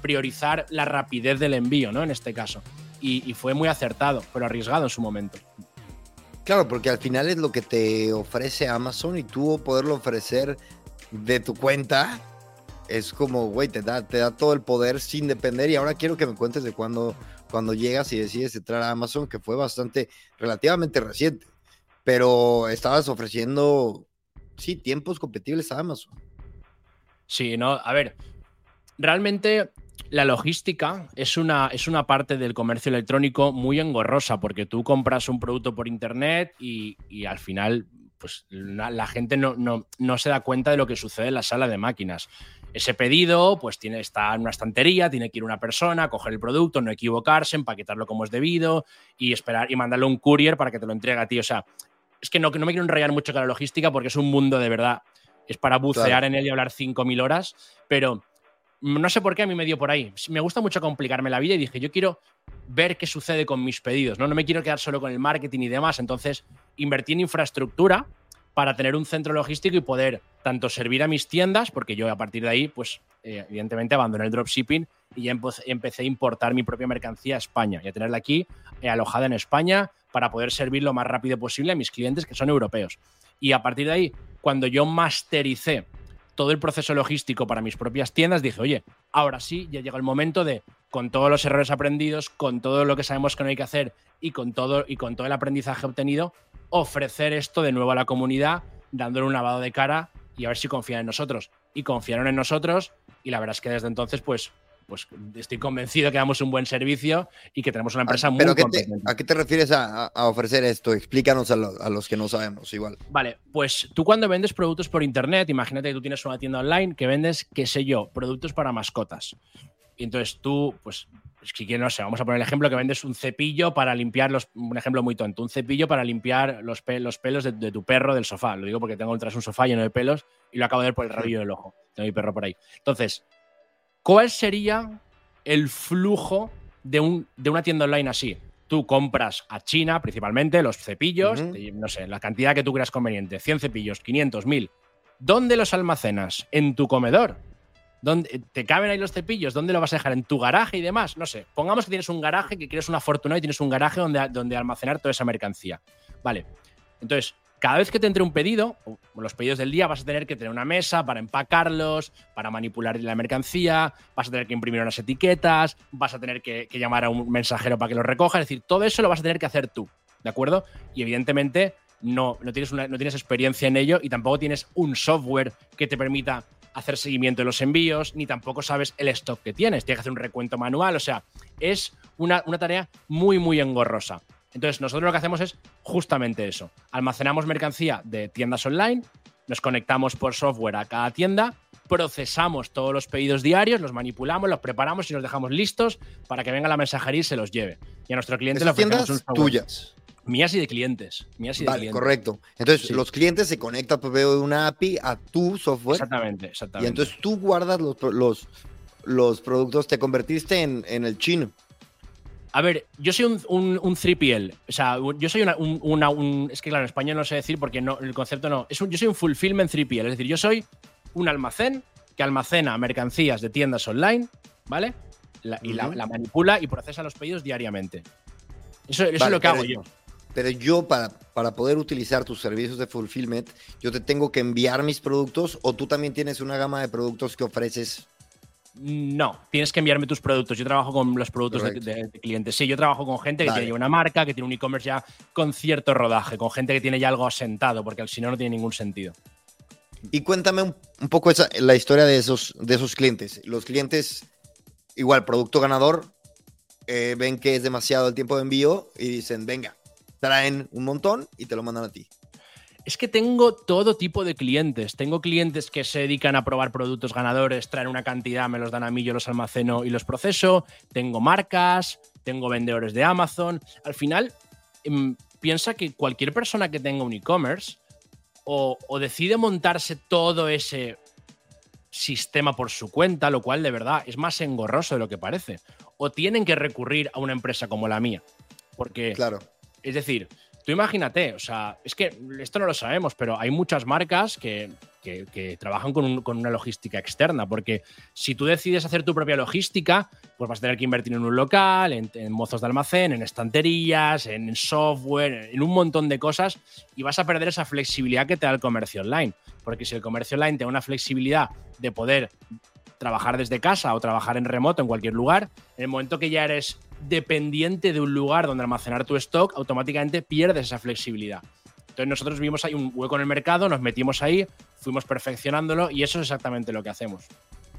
priorizar la rapidez del envío, ¿no? En este caso. y fue muy acertado, pero arriesgado en su momento. Claro, porque al final es lo que te ofrece Amazon y tú poderlo ofrecer de tu cuenta es como, güey, te da, te da todo el poder sin depender. Y ahora quiero que me cuentes de cuando, cuando llegas y decides entrar a Amazon, que fue bastante, relativamente reciente, pero estabas ofreciendo, sí, tiempos competibles a Amazon. Sí, no, a ver, realmente la logística es una, es una parte del comercio electrónico muy engorrosa porque tú compras un producto por internet y, al final pues, la, gente no, no, se da cuenta de lo que sucede en la sala de máquinas. Ese pedido pues tiene, está en una estantería, tiene que ir una persona, coger el producto, no equivocarse, empaquetarlo como es debido y esperar y mandarle un courier para que te lo entregue a ti. O sea, es que no, no me quiero enrollar mucho con la logística porque es un mundo de verdad, es para bucear en él y hablar 5.000 horas, pero no sé por qué a mí me dio por ahí. Me gusta mucho complicarme la vida y dije, yo quiero ver qué sucede con mis pedidos, ¿no? No me quiero quedar solo con el marketing y demás. Entonces, invertí en infraestructura para tener un centro logístico y poder tanto servir a mis tiendas, porque yo a partir de ahí, pues eh, evidentemente abandoné el dropshipping y ya empecé a importar mi propia mercancía a España y a tenerla aquí eh, alojada en España para poder servir lo más rápido posible a mis clientes que son europeos. Y a partir de ahí, cuando yo mastericé todo el proceso logístico para mis propias tiendas, dije, oye, ahora sí, ya llega el momento de, con todos los errores aprendidos, con todo lo que sabemos que no hay que hacer y con todo, y con todo el aprendizaje obtenido, ofrecer esto de nuevo a la comunidad, dándole un lavado de cara y a ver si confían en nosotros. Y confiaron en nosotros y la verdad es que desde entonces, pues, pues estoy convencido que damos un buen servicio y que tenemos una empresa muy ¿Pero competente. ¿A qué te refieres a, ofrecer esto? Explícanos a, a, los que no sabemos igual. Vale, pues tú cuando vendes productos por internet, imagínate que tú tienes una tienda online que vendes, qué sé yo, productos para mascotas. Y entonces tú, pues, si quieres, no sé, vamos a poner el ejemplo que vendes un cepillo para limpiar los, un ejemplo muy tonto, un cepillo para limpiar los, los pelos de, tu perro del sofá. Lo digo porque tengo detrás un sofá lleno de pelos y lo acabo de ver por el rabillo del ojo. Tengo mi perro por ahí. Entonces, ¿cuál sería el flujo de, un, de una tienda online así? Tú compras a China principalmente los cepillos, no sé, la cantidad que tú creas conveniente, 100 cepillos, 500, 1000. ¿Dónde los almacenas? En tu comedor. ¿Dónde te caben ahí los cepillos? ¿Dónde lo vas a dejar? ¿En tu garaje y demás? No sé. Pongamos que tienes un garaje, que quieres una fortuna y tienes un garaje donde, donde almacenar toda esa mercancía. Vale. Entonces, cada vez que te entre un pedido, los pedidos del día, vas a tener que tener una mesa para empacarlos, para manipular la mercancía, vas a tener que imprimir unas etiquetas, vas a tener que, llamar a un mensajero para que lo recoja. Es decir, todo eso lo vas a tener que hacer tú. ¿De acuerdo? Y evidentemente no, no, tienes no tienes experiencia en ello y tampoco tienes un software que te permita hacer seguimiento de los envíos, ni tampoco sabes el stock que tienes. Tienes que hacer un recuento manual. O sea, es una, tarea muy, muy engorrosa. Entonces, nosotros lo que hacemos es justamente eso. Almacenamos mercancía de tiendas online, nos conectamos por software a cada tienda, procesamos todos los pedidos diarios, los manipulamos, los preparamos y los dejamos listos para que venga la mensajería y se los lleve. Y a nuestro cliente le ofrecemos tiendas tuyas. Mías y de clientes. Mías y de vale, correcto. Entonces, los clientes se conectan por medio de una API a tu software. Exactamente, exactamente. Y entonces tú guardas los, los, los productos, te convertiste en, en, el chino. A ver, yo soy un, un, un 3PL. O sea, yo soy una, una un, Es que, claro, en español no sé decir porque no, el concepto no. Es un, yo soy un fulfillment 3PL. Es decir, yo soy un almacén que almacena mercancías de tiendas online, ¿vale? y la, manipula y procesa los pedidos diariamente. Eso, eso es lo que hago yo. Pero yo para, para poder utilizar tus servicios de fulfillment, yo te tengo que enviar mis productos o tú también tienes una gama de productos que ofreces. No, tienes que enviarme tus productos. Yo trabajo con los productos de, clientes. Sí, yo trabajo con gente que tiene una marca, que tiene un e-commerce ya con cierto rodaje, con gente que tiene ya algo asentado, porque si no, no tiene ningún sentido. Y cuéntame un, poco esa, la historia de esos, de esos clientes. Los clientes, igual, producto ganador, eh, ven que es demasiado el tiempo de envío y dicen, venga, traen un montón y te lo mandan a ti. Es que tengo todo tipo de clientes. Tengo clientes que se dedican a probar productos ganadores, traen una cantidad, me los dan a mí, yo los almaceno y los proceso. Tengo marcas, tengo vendedores de Amazon. Al final, em, piensa que cualquier persona que tenga un e-commerce o, o decide montarse todo ese sistema por su cuenta, lo cual de verdad es más engorroso de lo que parece. O tienen que recurrir a una empresa como la mía. Porque claro. Es decir, tú imagínate, o sea, es que esto no lo sabemos, pero hay muchas marcas que, trabajan con, una logística externa, porque si tú decides hacer tu propia logística, pues vas a tener que invertir en un local, en, mozos de almacén, en estanterías, en software, en un montón de cosas, y vas a perder esa flexibilidad que te da el comercio online. Porque si el comercio online te da una flexibilidad de poder trabajar desde casa o trabajar en remoto en cualquier lugar, en el momento que ya eres dependiente de un lugar donde almacenar tu stock, automáticamente pierdes esa flexibilidad. Entonces nosotros vimos ahí un hueco en el mercado, nos metimos ahí, fuimos perfeccionándolo y eso es exactamente lo que hacemos.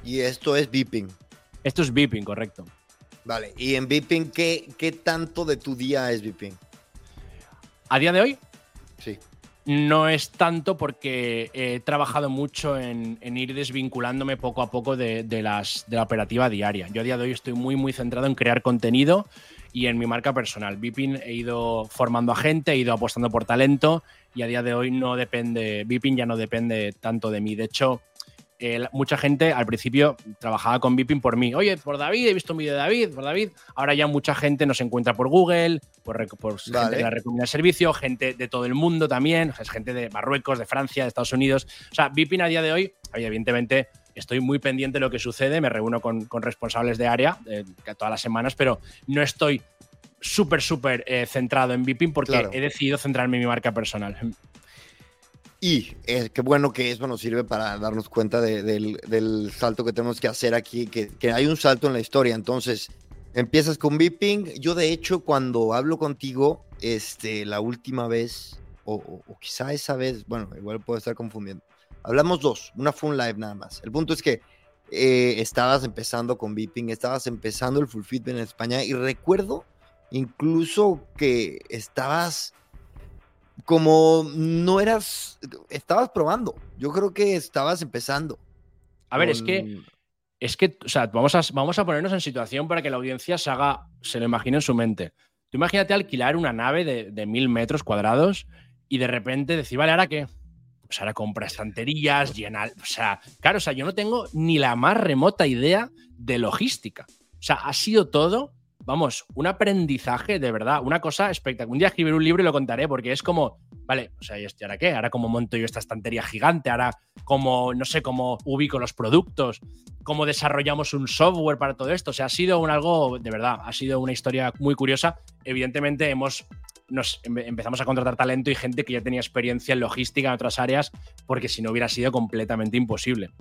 Y esto es Beeping. Esto es Beeping, correcto. Vale, y en Beeping, ¿qué, qué tanto de tu día es Beeping? A día de hoy, sí no es tanto porque he trabajado mucho en, ir desvinculándome poco a poco de, las, de la operativa diaria. Yo a día de hoy estoy muy, muy centrado en crear contenido y en mi marca personal. Vipin he ido formando a gente, he ido apostando por talento y a día de hoy no depende, Vipin ya no depende tanto de mí. De hecho, eh, mucha gente al principio trabajaba con Vipin por mí. Oye, por David, he visto un vídeo de David, por David. Ahora ya mucha gente nos encuentra por Google, por, gente de la recomendación de servicio, gente de todo el mundo también, o sea, es gente de Marruecos, de Francia, de Estados Unidos. O sea, Vipin a día de hoy, evidentemente, estoy muy pendiente de lo que sucede, me reúno con, responsables de área eh, todas las semanas, pero no estoy súper, súper eh, centrado en Vipin porque he decidido centrarme en mi marca personal. Y eh, qué bueno que eso nos sirve para darnos cuenta del, salto que tenemos que hacer aquí, que, hay un salto en la historia. Entonces, empiezas con Viping. Yo, de hecho, cuando hablo contigo, este, la última vez, o, quizá esa vez, bueno, igual puedo estar confundiendo. Hablamos dos, una fue un live nada más. El punto es que eh, estabas empezando con Viping, estabas empezando el Full Fit en España y recuerdo incluso que estabas como no eras, estabas probando. Yo creo que estabas empezando. A ver, es que, es que, o sea, vamos a, vamos a ponernos en situación para que la audiencia se haga, se lo imagine en su mente. Tú imagínate alquilar una nave de, mil metros cuadrados y de repente decir, vale, ¿ahora qué? Pues ahora compra estanterías, llenar. O sea, claro, o sea, yo no tengo ni la más remota idea de logística. O sea, ha sido todo vamos, un aprendizaje de verdad, una cosa espectacular. Un día escribiré un libro y lo contaré porque es como, vale, o sea, ¿y ahora qué? Ahora cómo monto yo esta estantería gigante, ahora cómo, no sé, cómo ubico los productos, cómo desarrollamos un software para todo esto. O sea, ha sido un algo, de verdad, ha sido una historia muy curiosa. Evidentemente hemos nos empezamos a contratar talento y gente que ya tenía experiencia en logística en otras áreas, porque si no hubiera sido completamente imposible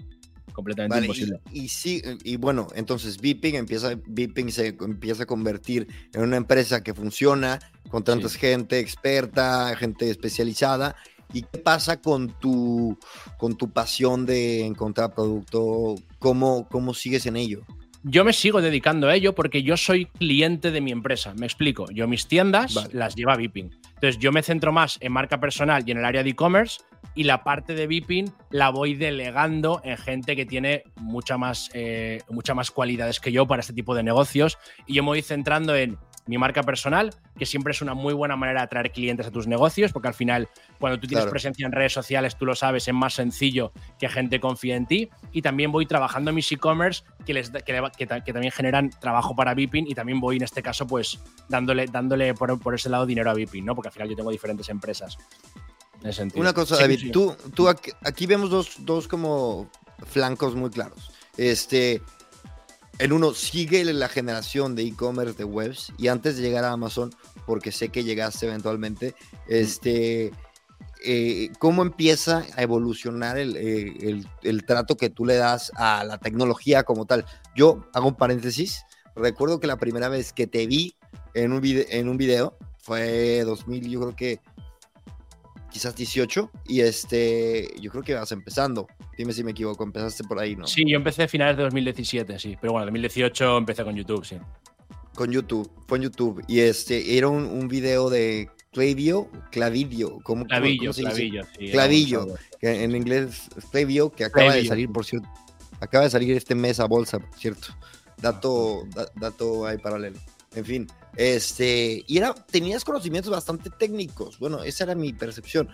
completamente imposible. Y, sí, y bueno, entonces Viping empieza, se empieza a convertir en una empresa que funciona con tanta gente experta, gente especializada. ¿Y qué pasa con tu, con tu pasión de encontrar producto? ¿Cómo, ¿Cómo sigues en ello? Yo me sigo dedicando a ello porque yo soy cliente de mi empresa. Me explico. Yo mis tiendas las lleva Viping. Entonces yo me centro más en marca personal y en el área de e-commerce y la parte de Viping la voy delegando en gente que tiene mucha más, eh, mucha más cualidades que yo para este tipo de negocios y yo me voy centrando en mi marca personal, que siempre es una muy buena manera de atraer clientes a tus negocios, porque al final, cuando tú tienes presencia en redes sociales, tú lo sabes, es más sencillo que gente confíe en ti. Y también voy trabajando en mis e-commerce que, les, que, también generan trabajo para Vipin y también voy, en este caso, pues dándole, dándole por, ese lado dinero a Vipin, ¿no? Porque al final yo tengo diferentes empresas. Una cosa, David, tú, tú aquí, vemos dos, dos como flancos muy claros. Este, en uno sigue la generación de e-commerce de webs y antes de llegar a Amazon, porque sé que llegaste eventualmente, este, eh, ¿cómo empieza a evolucionar eh, el, trato que tú le das a la tecnología como tal? Yo hago un paréntesis, recuerdo que la primera vez que te vi en un, video, en un video fue 2000, yo creo que quizás 18, y este, yo creo que vas empezando. Dime si me equivoco, empezaste por ahí, ¿no? Sí, yo empecé a finales de 2017, sí, pero bueno, 2018 empecé con YouTube, sí. Con YouTube, en YouTube, y este, era un, un video de Clavio, Clavidio, ¿cómo, Clavillo, Clavillo, sí, Clavillo, que en inglés Clavio, que acaba de salir, por cierto, acaba de salir este mes a bolsa, por cierto. Dato, dato ahí paralelo. En fin, este, y era, tenías conocimientos bastante técnicos. Bueno, esa era mi percepción.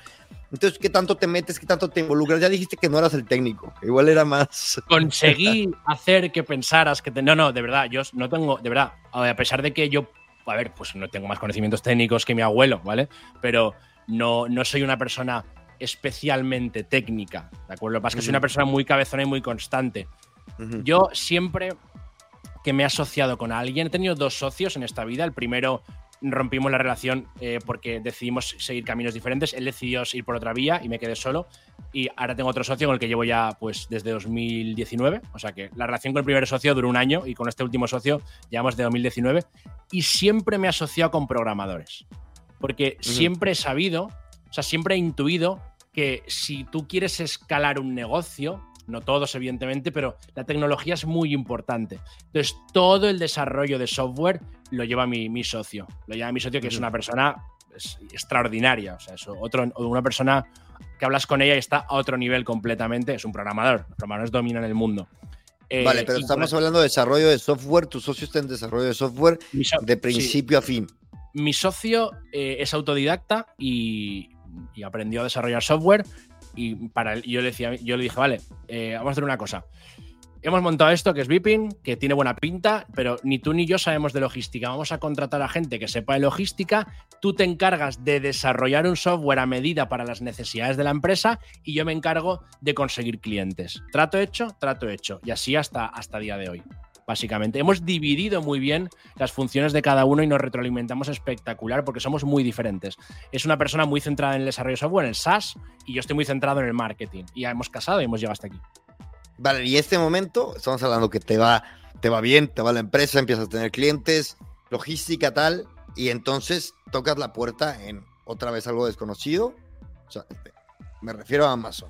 Entonces, ¿qué tanto te metes? ¿Qué tanto te involucras? Ya dijiste que no eras el técnico. Igual era más. Conseguí hacer que pensaras que. No, no, de verdad, yo no tengo. De verdad, a pesar de que yo. A ver, pues no tengo más conocimientos técnicos que mi abuelo, ¿vale? Pero no, no soy una persona especialmente técnica, ¿de acuerdo? Lo que pasa es que soy una persona muy cabezona y muy constante. Yo siempre que me he asociado con alguien. He tenido dos socios en esta vida. El primero rompimos la relación eh, porque decidimos seguir caminos diferentes. Él decidió ir por otra vía y me quedé solo. Y ahora tengo otro socio con el que llevo ya pues desde 2019. O sea que la relación con el primer socio duró un año y con este último socio llevamos de 2019. Y siempre me he asociado con programadores. Porque siempre he sabido, o sea, siempre he intuido que si tú quieres escalar un negocio, no todos evidentemente, pero la tecnología es muy importante. Entonces, todo el desarrollo de software lo lleva mi, mi socio, lo lleva mi socio que es una persona extraordinaria, o sea, es otro, una persona que hablas con ella y está a otro nivel completamente, es un programador, los programadores dominan el mundo. Eh, vale, pero estamos hablando de desarrollo de software, tu socio está en desarrollo de software de principio a fin. Mi socio eh, es autodidacta y, y aprendió a desarrollar software y para, yo, le decía, yo le dije, vale, eh, vamos a hacer una cosa hemos montado esto que es Vipin, que tiene buena pinta, pero ni tú ni yo sabemos de logística. Vamos a contratar a gente que sepa de logística. Tú te encargas de desarrollar un software a medida para las necesidades de la empresa y yo me encargo de conseguir clientes. Trato hecho, trato hecho. Y así hasta, hasta día de hoy. Básicamente, hemos dividido muy bien las funciones de cada uno y nos retroalimentamos espectacular porque somos muy diferentes. Es una persona muy centrada en el desarrollo de software, en el SaaS, y yo estoy muy centrado en el marketing. Y ya hemos casado y hemos llegado hasta aquí. Vale, y este momento, estamos hablando que te va, te va bien, te va la empresa, empiezas a tener clientes, logística tal, y entonces tocas la puerta en otra vez algo desconocido. O sea, este, me refiero a Amazon.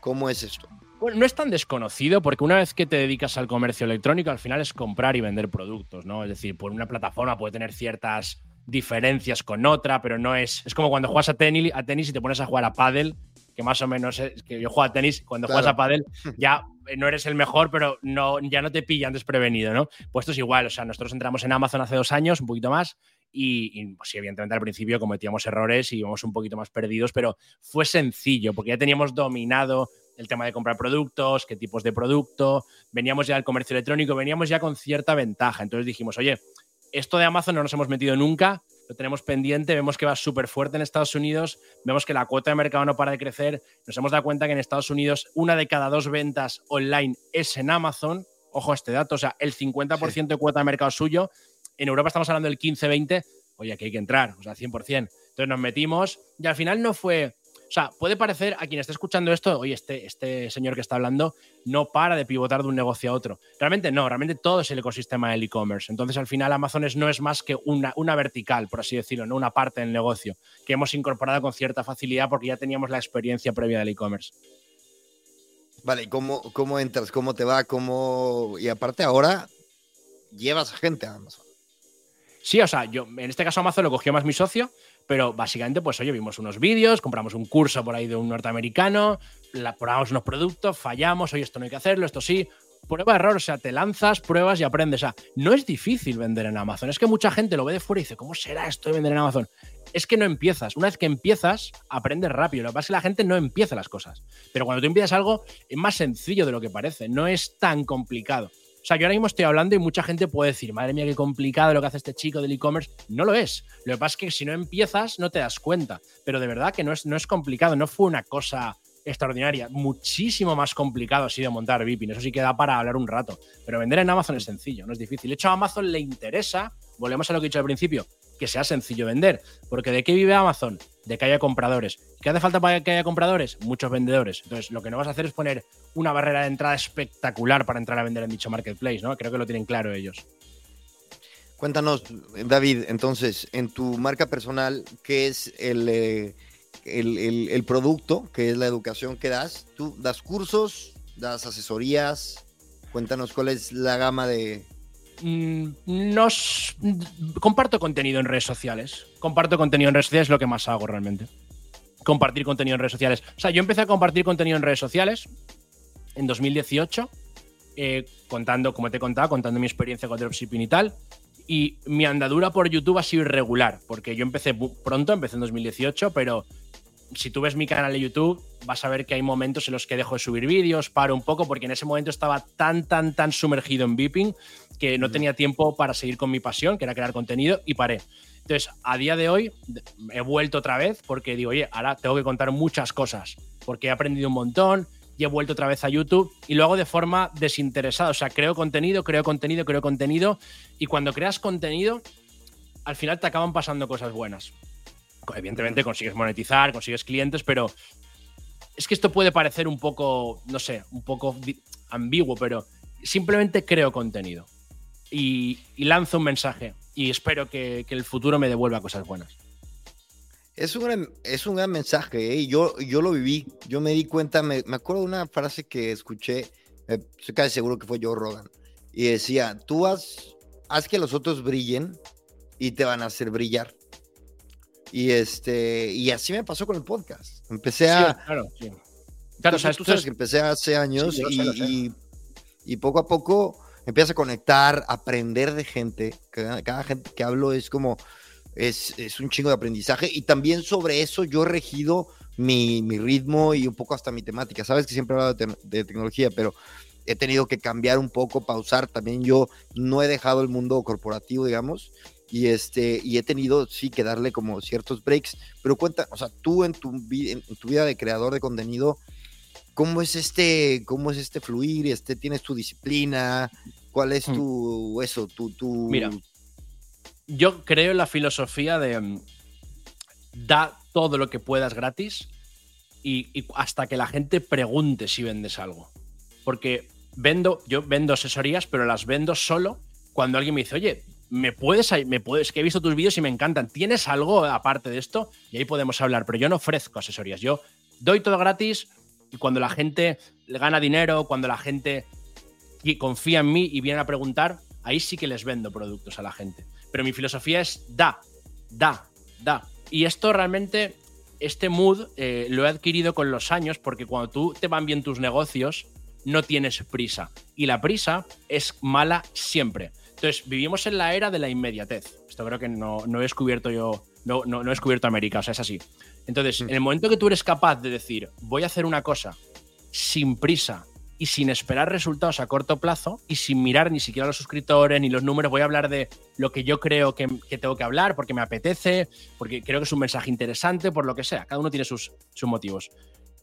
¿Cómo es esto? Bueno, no es tan desconocido porque una vez que te dedicas al comercio electrónico, al final es comprar y vender productos, ¿no? Es decir, por una plataforma puede tener ciertas diferencias con otra, pero no es. Es como cuando juegas a tenis, a tenis y te pones a jugar a pádel, que más o menos es que yo juego a tenis, cuando juegas a pádel ya no eres el mejor, pero no, ya no te pillan desprevenido, ¿no? Pues esto es igual, o sea, nosotros entramos en Amazon hace dos años, un poquito más, y, pues sí, evidentemente al principio cometíamos errores y íbamos un poquito más perdidos, pero fue sencillo, porque ya teníamos dominado el tema de comprar productos, qué tipos de producto, veníamos ya al comercio electrónico, veníamos ya con cierta ventaja, entonces dijimos, oye, esto de Amazon no nos hemos metido nunca, lo tenemos pendiente, vemos que va súper fuerte en Estados Unidos, vemos que la cuota de mercado no para de crecer, nos hemos dado cuenta que en Estados Unidos una de cada dos ventas online es en Amazon, ojo a este dato, o sea, el 50% de cuota de mercado suyo, en Europa estamos hablando del 15-20, oye, que hay que entrar, o sea, 100%. Entonces nos metimos y al final no fue sea, puede parecer a quien esté escuchando esto, oye, este, este señor que está hablando no para de pivotar de un negocio a otro. Realmente no, realmente todo es el ecosistema del e-commerce. Entonces, al final, Amazon no es más que una, una vertical, por así decirlo, no una parte del negocio que hemos incorporado con cierta facilidad porque ya teníamos la experiencia previa del e-commerce. Vale, ¿y cómo, cómo entras? ¿Cómo te va? ¿Cómo... Y aparte ahora llevas gente a Amazon. Sí, o sea, yo en este caso Amazon lo cogió más mi socio, pero básicamente, pues oye, vimos unos vídeos, compramos un curso por ahí de un norteamericano, la, probamos unos productos, fallamos, oye, esto no hay que hacerlo, esto sí. Prueba error, o sea, te lanzas, pruebas y aprendes. O sea, no es difícil vender en Amazon. Es que mucha gente lo ve de fuera y dice, ¿cómo será esto de vender en Amazon? Es que no empiezas. Una vez que empiezas, aprendes rápido. Lo que pasa es que la gente no empieza las cosas. Pero cuando tú empiezas algo, es más sencillo de lo que parece. No es tan complicado. O sea, yo ahora mismo estoy hablando y mucha gente puede decir, madre mía, qué complicado lo que hace este chico del e-commerce. No lo es. Lo que pasa es que si no empiezas, no te das cuenta. Pero de verdad que no es, no es complicado, no fue una cosa extraordinaria. Muchísimo más complicado ha sido montar Vipin. Eso sí que da para hablar un rato. Pero vender en Amazon es sencillo, no es difícil. De hecho, a Amazon le interesa, volvemos a lo que he dicho al principio, que sea sencillo vender. Porque ¿de qué vive Amazon? De que haya compradores. ¿Qué hace falta para que haya compradores? Muchos vendedores. Entonces, lo que no vas a hacer es poner una barrera de entrada espectacular para entrar a vender en dicho marketplace, ¿no? Creo que lo tienen claro ellos. Cuéntanos, David, entonces, en tu marca personal, ¿qué es el, eh, el, producto, qué es la educación que das? ¿Tú das cursos, das asesorías? Cuéntanos cuál es la gama de, Mm, nos comparto contenido en redes sociales. Comparto contenido en redes sociales, es lo que más hago realmente. Compartir contenido en redes sociales. O sea, yo empecé a compartir contenido en redes sociales en 2018, eh, contando, como te he contado, contando mi experiencia con dropshipping y tal. Y mi andadura por YouTube ha sido irregular, porque yo empecé pronto, empecé en 2018, pero si tú ves mi canal de YouTube, vas a ver que hay momentos en los que dejo de subir vídeos, paro un poco, porque en ese momento estaba tan, tan, tan sumergido en Beeping que no tenía tiempo para seguir con mi pasión, que era crear contenido, y paré. Entonces, a día de hoy he vuelto otra vez porque digo, oye, ahora tengo que contar muchas cosas, porque he aprendido un montón y he vuelto otra vez a YouTube y lo hago de forma desinteresada. O sea, creo contenido, creo contenido, creo contenido, y cuando creas contenido, al final te acaban pasando cosas buenas evidentemente consigues monetizar, consigues clientes, pero es que esto puede parecer un poco, no sé, un poco ambiguo, pero simplemente creo contenido y, lanzo un mensaje y espero que, el futuro me devuelva cosas buenas. Es un gran, es un gran mensaje, ¿eh? yo, yo lo viví, yo me di cuenta, me, acuerdo de una frase que escuché, estoy casi seguro que fue Joe Rogan, y decía, tú haz, haz que los otros brillen y te van a hacer brillar. Y este, y así me pasó con el podcast. Empecé a. claro, sí. Claro, tú, tú sabes que empecé hace años y, y, poco a poco empiezas a conectar, aprender de gente. Cada, cada gente que hablo es como. Es, es, un chingo de aprendizaje. Y también sobre eso yo he regido mi, ritmo y un poco hasta mi temática. Sabes que siempre he hablado de, tecnología, pero he tenido que cambiar un poco, pausar. También yo no he dejado el mundo corporativo, digamos, y este y he tenido sí que darle como ciertos breaks. Pero cuenta, o sea, tú en tu, en tu vida de creador de contenido, ¿cómo es este, cómo es este fluir? Este, ¿Tienes tu disciplina? ¿Cuál es mm. tu, eso, tu, tu... Mira, yo creo en la filosofía de mm, da todo lo que puedas gratis y, hasta que la gente pregunte si vendes algo. Porque vendo, yo vendo asesorías, pero las vendo solo cuando alguien me dice, oye, me puedes, me puedes, que he visto tus vídeos y me encantan. ¿Tienes algo aparte de esto? Y ahí podemos hablar, pero yo no ofrezco asesorías. Yo doy todo gratis y cuando la gente gana dinero, cuando la gente confía en mí y viene a preguntar, ahí sí que les vendo productos a la gente. Pero mi filosofía es da, da, da. Y esto realmente, este mood eh, lo he adquirido con los años porque cuando tú te van bien tus negocios, no tienes prisa. Y la prisa es mala siempre. Entonces, vivimos en la era de la inmediatez. Esto creo que no, no he descubierto yo, no, no, no, he descubierto América, o sea, es así. Entonces, mm. en el momento que tú eres capaz de decir, voy a hacer una cosa sin prisa, y sin esperar resultados a corto plazo y sin mirar ni siquiera los suscriptores ni los números. Voy a hablar de lo que yo creo que, tengo que hablar porque me apetece, porque creo que es un mensaje interesante, por lo que sea. Cada uno tiene sus, sus motivos.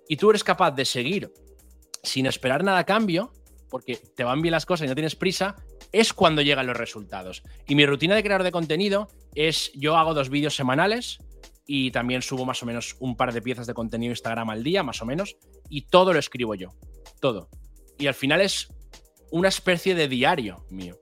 Y tú eres capaz de seguir sin esperar nada a cambio, porque te van bien las cosas y no tienes prisa, es cuando llegan los resultados. Y mi rutina de crear de contenido es, yo hago dos vídeos semanales y también subo más o menos un par de piezas de contenido Instagram al día, más o menos, y todo lo escribo yo, todo y al final es una especie de diario mío.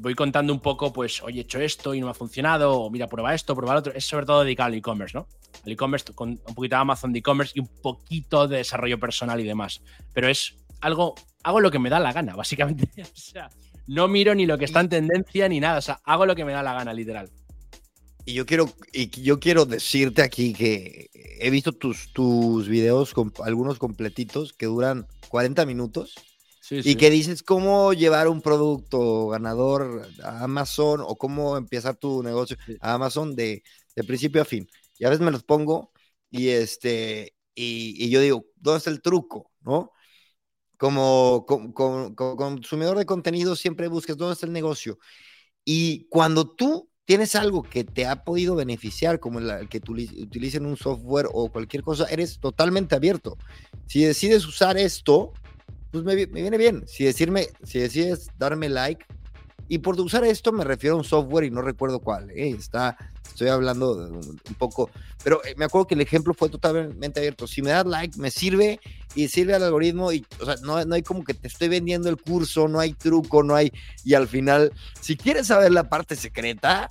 Voy contando un poco, pues, oye, he hecho esto y no me ha funcionado, o mira, prueba esto, prueba lo otro. Es sobre todo dedicado al e-commerce, ¿no? Al e-commerce, con un poquito de Amazon de e-commerce y un poquito de desarrollo personal y demás. Pero es algo, hago lo que me da la gana, básicamente. o sea, no miro ni lo que está en tendencia ni nada. O sea, hago lo que me da la gana, literal. Y yo quiero, y yo quiero decirte aquí que he visto tus, tus videos, con, algunos completitos, que duran 40 minutos. y que dices cómo llevar un producto ganador a Amazon o cómo empezar tu negocio a Amazon de, principio a fin. Y a veces me los pongo y, este, y, yo digo, ¿dónde está el truco? ¿No? Como, como consumidor de contenido siempre buscas dónde está el negocio. Y cuando tú tienes algo que te ha podido beneficiar, como el que utilicen un software o cualquier cosa, eres totalmente abierto. Si decides usar esto, pues me, viene bien. Si decirme, si decides darme like, y por usar esto me refiero a un software y no recuerdo cuál. ¿eh? Está, estoy hablando un, poco, pero eh, me acuerdo que el ejemplo fue totalmente abierto. Si me das like, me sirve y sirve al algoritmo y, o sea, no, no hay como que te estoy vendiendo el curso, no hay truco, no hay, y al final, si quieres saber la parte secreta,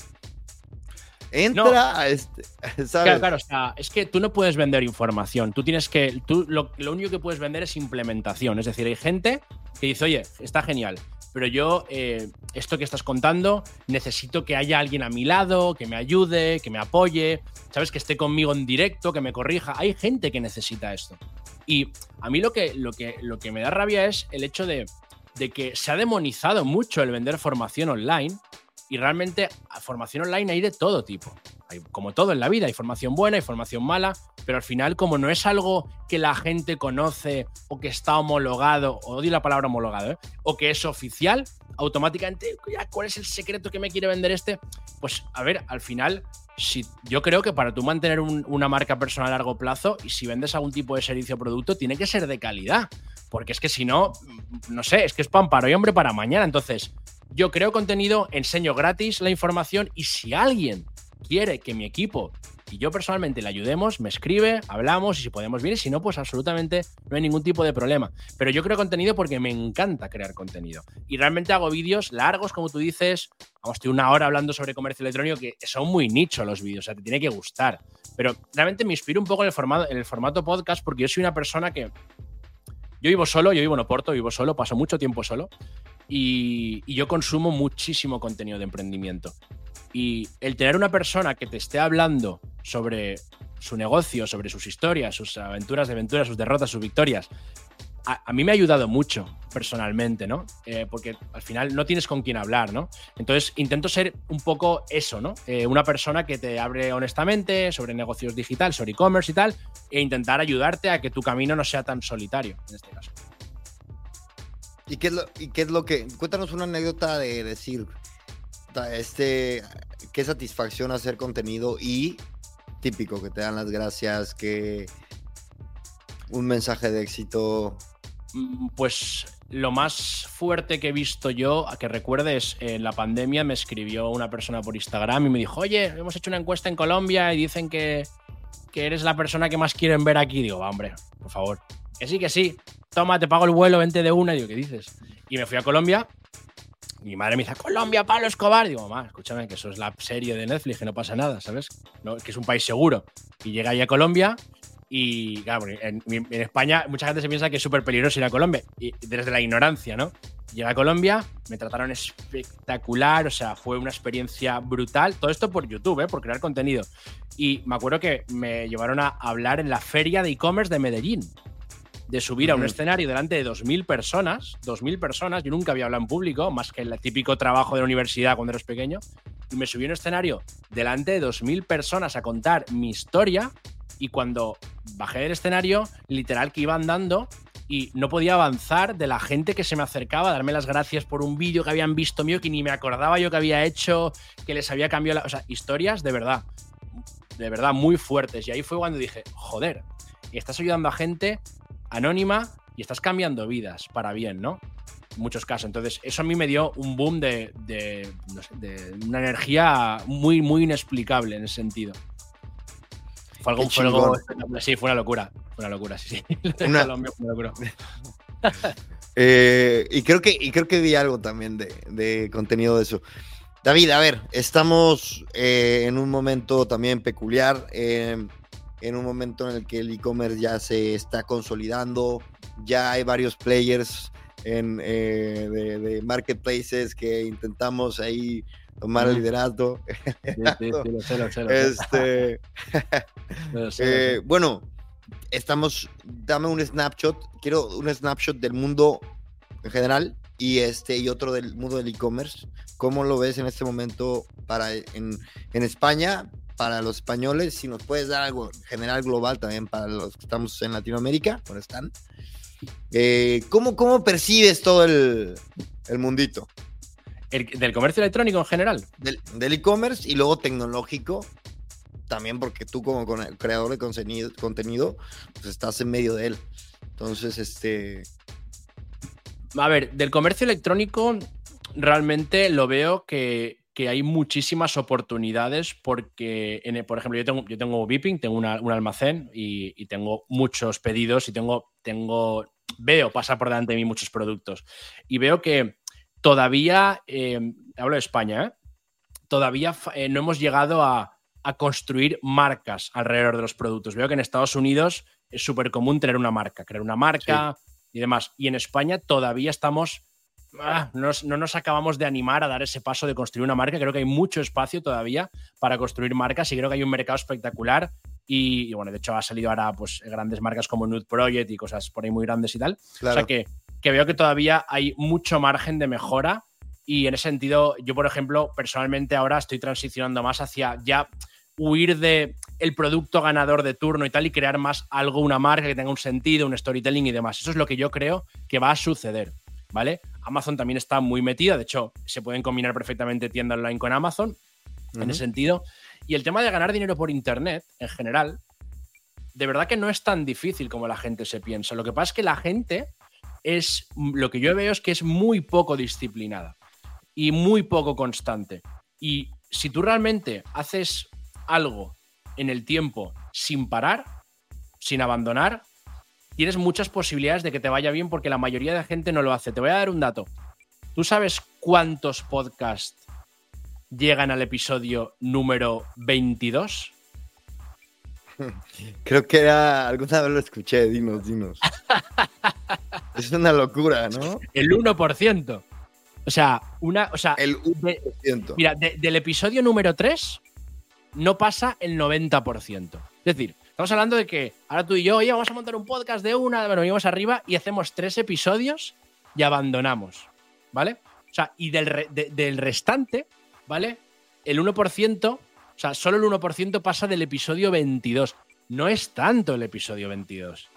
entra a este. Claro, claro, o sea, es que tú no puedes vender información. Tú tienes que. Tú lo, lo, único que puedes vender es implementación. Es decir, hay gente que dice, oye, está genial pero yo, eh, esto que estás contando, necesito que haya alguien a mi lado, que me ayude, que me apoye, ¿sabes? Que esté conmigo en directo, que me corrija. Hay gente que necesita esto. Y a mí lo que, lo que, lo que me da rabia es el hecho de, de que se ha demonizado mucho el vender formación online y realmente formación online hay de todo tipo. Hay, como todo en la vida, hay formación buena, hay formación mala, pero al final como no es algo que la gente conoce o que está homologado, odio la palabra homologado, ¿eh? o que es oficial, automáticamente, ¿cuál es el secreto que me quiere vender este? Pues a ver, al final, si, yo creo que para tú mantener una marca personal a largo plazo y si vendes algún tipo de servicio o producto, tiene que ser de calidad. Porque es que si no, no sé, es que es pan para hoy, hombre, para mañana. Entonces, yo creo contenido, enseño gratis la información y si alguien quiere que mi equipo y yo personalmente le ayudemos, me escribe, hablamos y si podemos bien, si no, pues absolutamente no hay ningún tipo de problema. Pero yo creo contenido porque me encanta crear contenido. Y realmente hago vídeos largos, como tú dices. Vamos, estoy una hora hablando sobre comercio electrónico que son muy nicho los vídeos, o sea, te tiene que gustar. Pero realmente me inspiro un poco en el formato, en el formato podcast porque yo soy una persona que yo vivo solo, yo vivo en Oporto, vivo solo, paso mucho tiempo solo y, yo consumo muchísimo contenido de emprendimiento. Y el tener una persona que te esté hablando sobre su negocio, sobre sus historias, sus aventuras aventuras, sus derrotas, sus victorias, a, mí me ha ayudado mucho personalmente, ¿no? Eh, porque al final no tienes con quién hablar, ¿no? Entonces intento ser un poco eso, ¿no? Eh, una persona que te abre honestamente sobre negocios digitales, sobre e-commerce y tal, e intentar ayudarte a que tu camino no sea tan solitario, en este caso. ¿Y qué es lo, y qué es lo que... Cuéntanos una anécdota de decir, este, qué satisfacción hacer contenido y típico, que te dan las gracias, que un mensaje de éxito? Mm, pues lo más fuerte que he visto yo, a que recuerdes, en la pandemia me escribió una persona por Instagram y me dijo, oye, hemos hecho una encuesta en Colombia y dicen que, que eres la persona que más quieren ver aquí. Digo, hombre, por favor. Que sí, que sí. Toma, te pago el vuelo, vente de una. Y digo, ¿qué dices? Y me fui a Colombia. Mi madre me dice, Colombia, Pablo Escobar. digo, mamá, escúchame, que eso es la serie de Netflix, que no pasa nada, ¿sabes? que es un país seguro. Y llega ahí a Colombia y claro, en, España mucha gente se piensa que es súper peligroso ir a Colombia, y desde la ignorancia, ¿no? Llegué a Colombia, me trataron espectacular, o sea, fue una experiencia brutal. Todo esto por YouTube, ¿eh? por crear contenido. Y me acuerdo que me llevaron a hablar en la feria de e-commerce de Medellín. De subir a un escenario delante de 2.000 personas, 2.000 personas, yo nunca había hablado en público, más que el típico trabajo de la universidad cuando eras pequeño, y me subí a un escenario delante de 2.000 personas a contar mi historia y cuando bajé del escenario, literal que iba andando y no podía avanzar de la gente que se me acercaba a darme las gracias por un vídeo que habían visto mío que ni me acordaba yo que había hecho, que les había cambiado la... O sea, historias de verdad, de verdad muy fuertes. Y ahí fue cuando dije, joder, estás ayudando a gente anónima y estás cambiando vidas para bien, ¿no? En muchos casos. Entonces, eso a mí me dio un boom de, de, de una energía muy, muy inexplicable en ese sentido. Fue algo, fue Sí, fue una locura. Fue una locura, sí, sí. Una... locura. eh, y, creo que, y creo que vi algo también de, de contenido de eso. David, a ver, estamos eh, en un momento también peculiar, eh, en un momento en el que el e-commerce ya se está consolidando, ya hay varios players en, eh, de, de, marketplaces que intentamos ahí tomar el liderazgo. Bueno, estamos, dame un snapshot, quiero un snapshot del mundo en general y este y otro del mundo del e-commerce. ¿Cómo lo ves en este momento para en, en, España, para los españoles? Si nos puedes dar algo general global también para los que estamos en Latinoamérica, ¿dónde están? Eh, ¿cómo, ¿Cómo percibes todo el, el mundito? ¿Del comercio electrónico en general? Del e-commerce y luego tecnológico. También porque tú como creador de contenido, contenido, pues estás en medio de él. Entonces, este... A ver, del comercio electrónico realmente lo veo que, hay muchísimas oportunidades porque, en, por ejemplo, yo tengo, yo tengo Viping, tengo un almacén y, y, tengo muchos pedidos y tengo, tengo, veo pasar por delante de mí muchos productos. Y veo que todavía, eh, hablo de España, ¿eh? todavía eh, no hemos llegado a, construir marcas alrededor de los productos. Veo que en Estados Unidos es súper común tener una marca, crear una marca y demás. Y en España todavía estamos, ah, no nos acabamos de animar a dar ese paso de construir una marca. Creo que hay mucho espacio todavía para construir marcas y creo que hay un mercado espectacular. Y, bueno, de hecho ha salido ahora pues grandes marcas como Nude Project y cosas por ahí muy grandes y tal. O sea que que veo que todavía hay mucho margen de mejora y en ese sentido yo, por ejemplo, personalmente ahora estoy transicionando más hacia ya huir de el producto ganador de turno y tal y crear más algo, una marca que tenga un sentido, un storytelling y demás. Eso es lo que yo creo que va a suceder, ¿vale? Amazon también está muy metida, de hecho, se pueden combinar perfectamente tienda online con Amazon en ese sentido. Y el tema de ganar dinero por internet en general, de verdad que no es tan difícil como la gente se piensa. Lo que pasa es que la gente es lo que yo veo es que es muy poco disciplinada y muy poco constante. Y si tú realmente haces algo en el tiempo sin parar, sin abandonar, tienes muchas posibilidades de que te vaya bien porque la mayoría de gente no lo hace. Te voy a dar un dato. ¿Tú sabes cuántos podcasts llegan al episodio número 22? Creo que era, alguna vez lo escuché, dinos, dinos. es una locura, ¿no? El 1%. O sea, una, o sea, el 1%. mira, del episodio número 3 no pasa el 90%. Es decir, Estamos hablando de que ahora tú y yo, oye, vamos a montar un podcast de una, bueno, venimos arriba y hacemos tres episodios y abandonamos, ¿vale? O sea, y del, del restante, ¿vale? El 1%, o sea, solo el 1% pasa del episodio 22. No es tanto el episodio 22.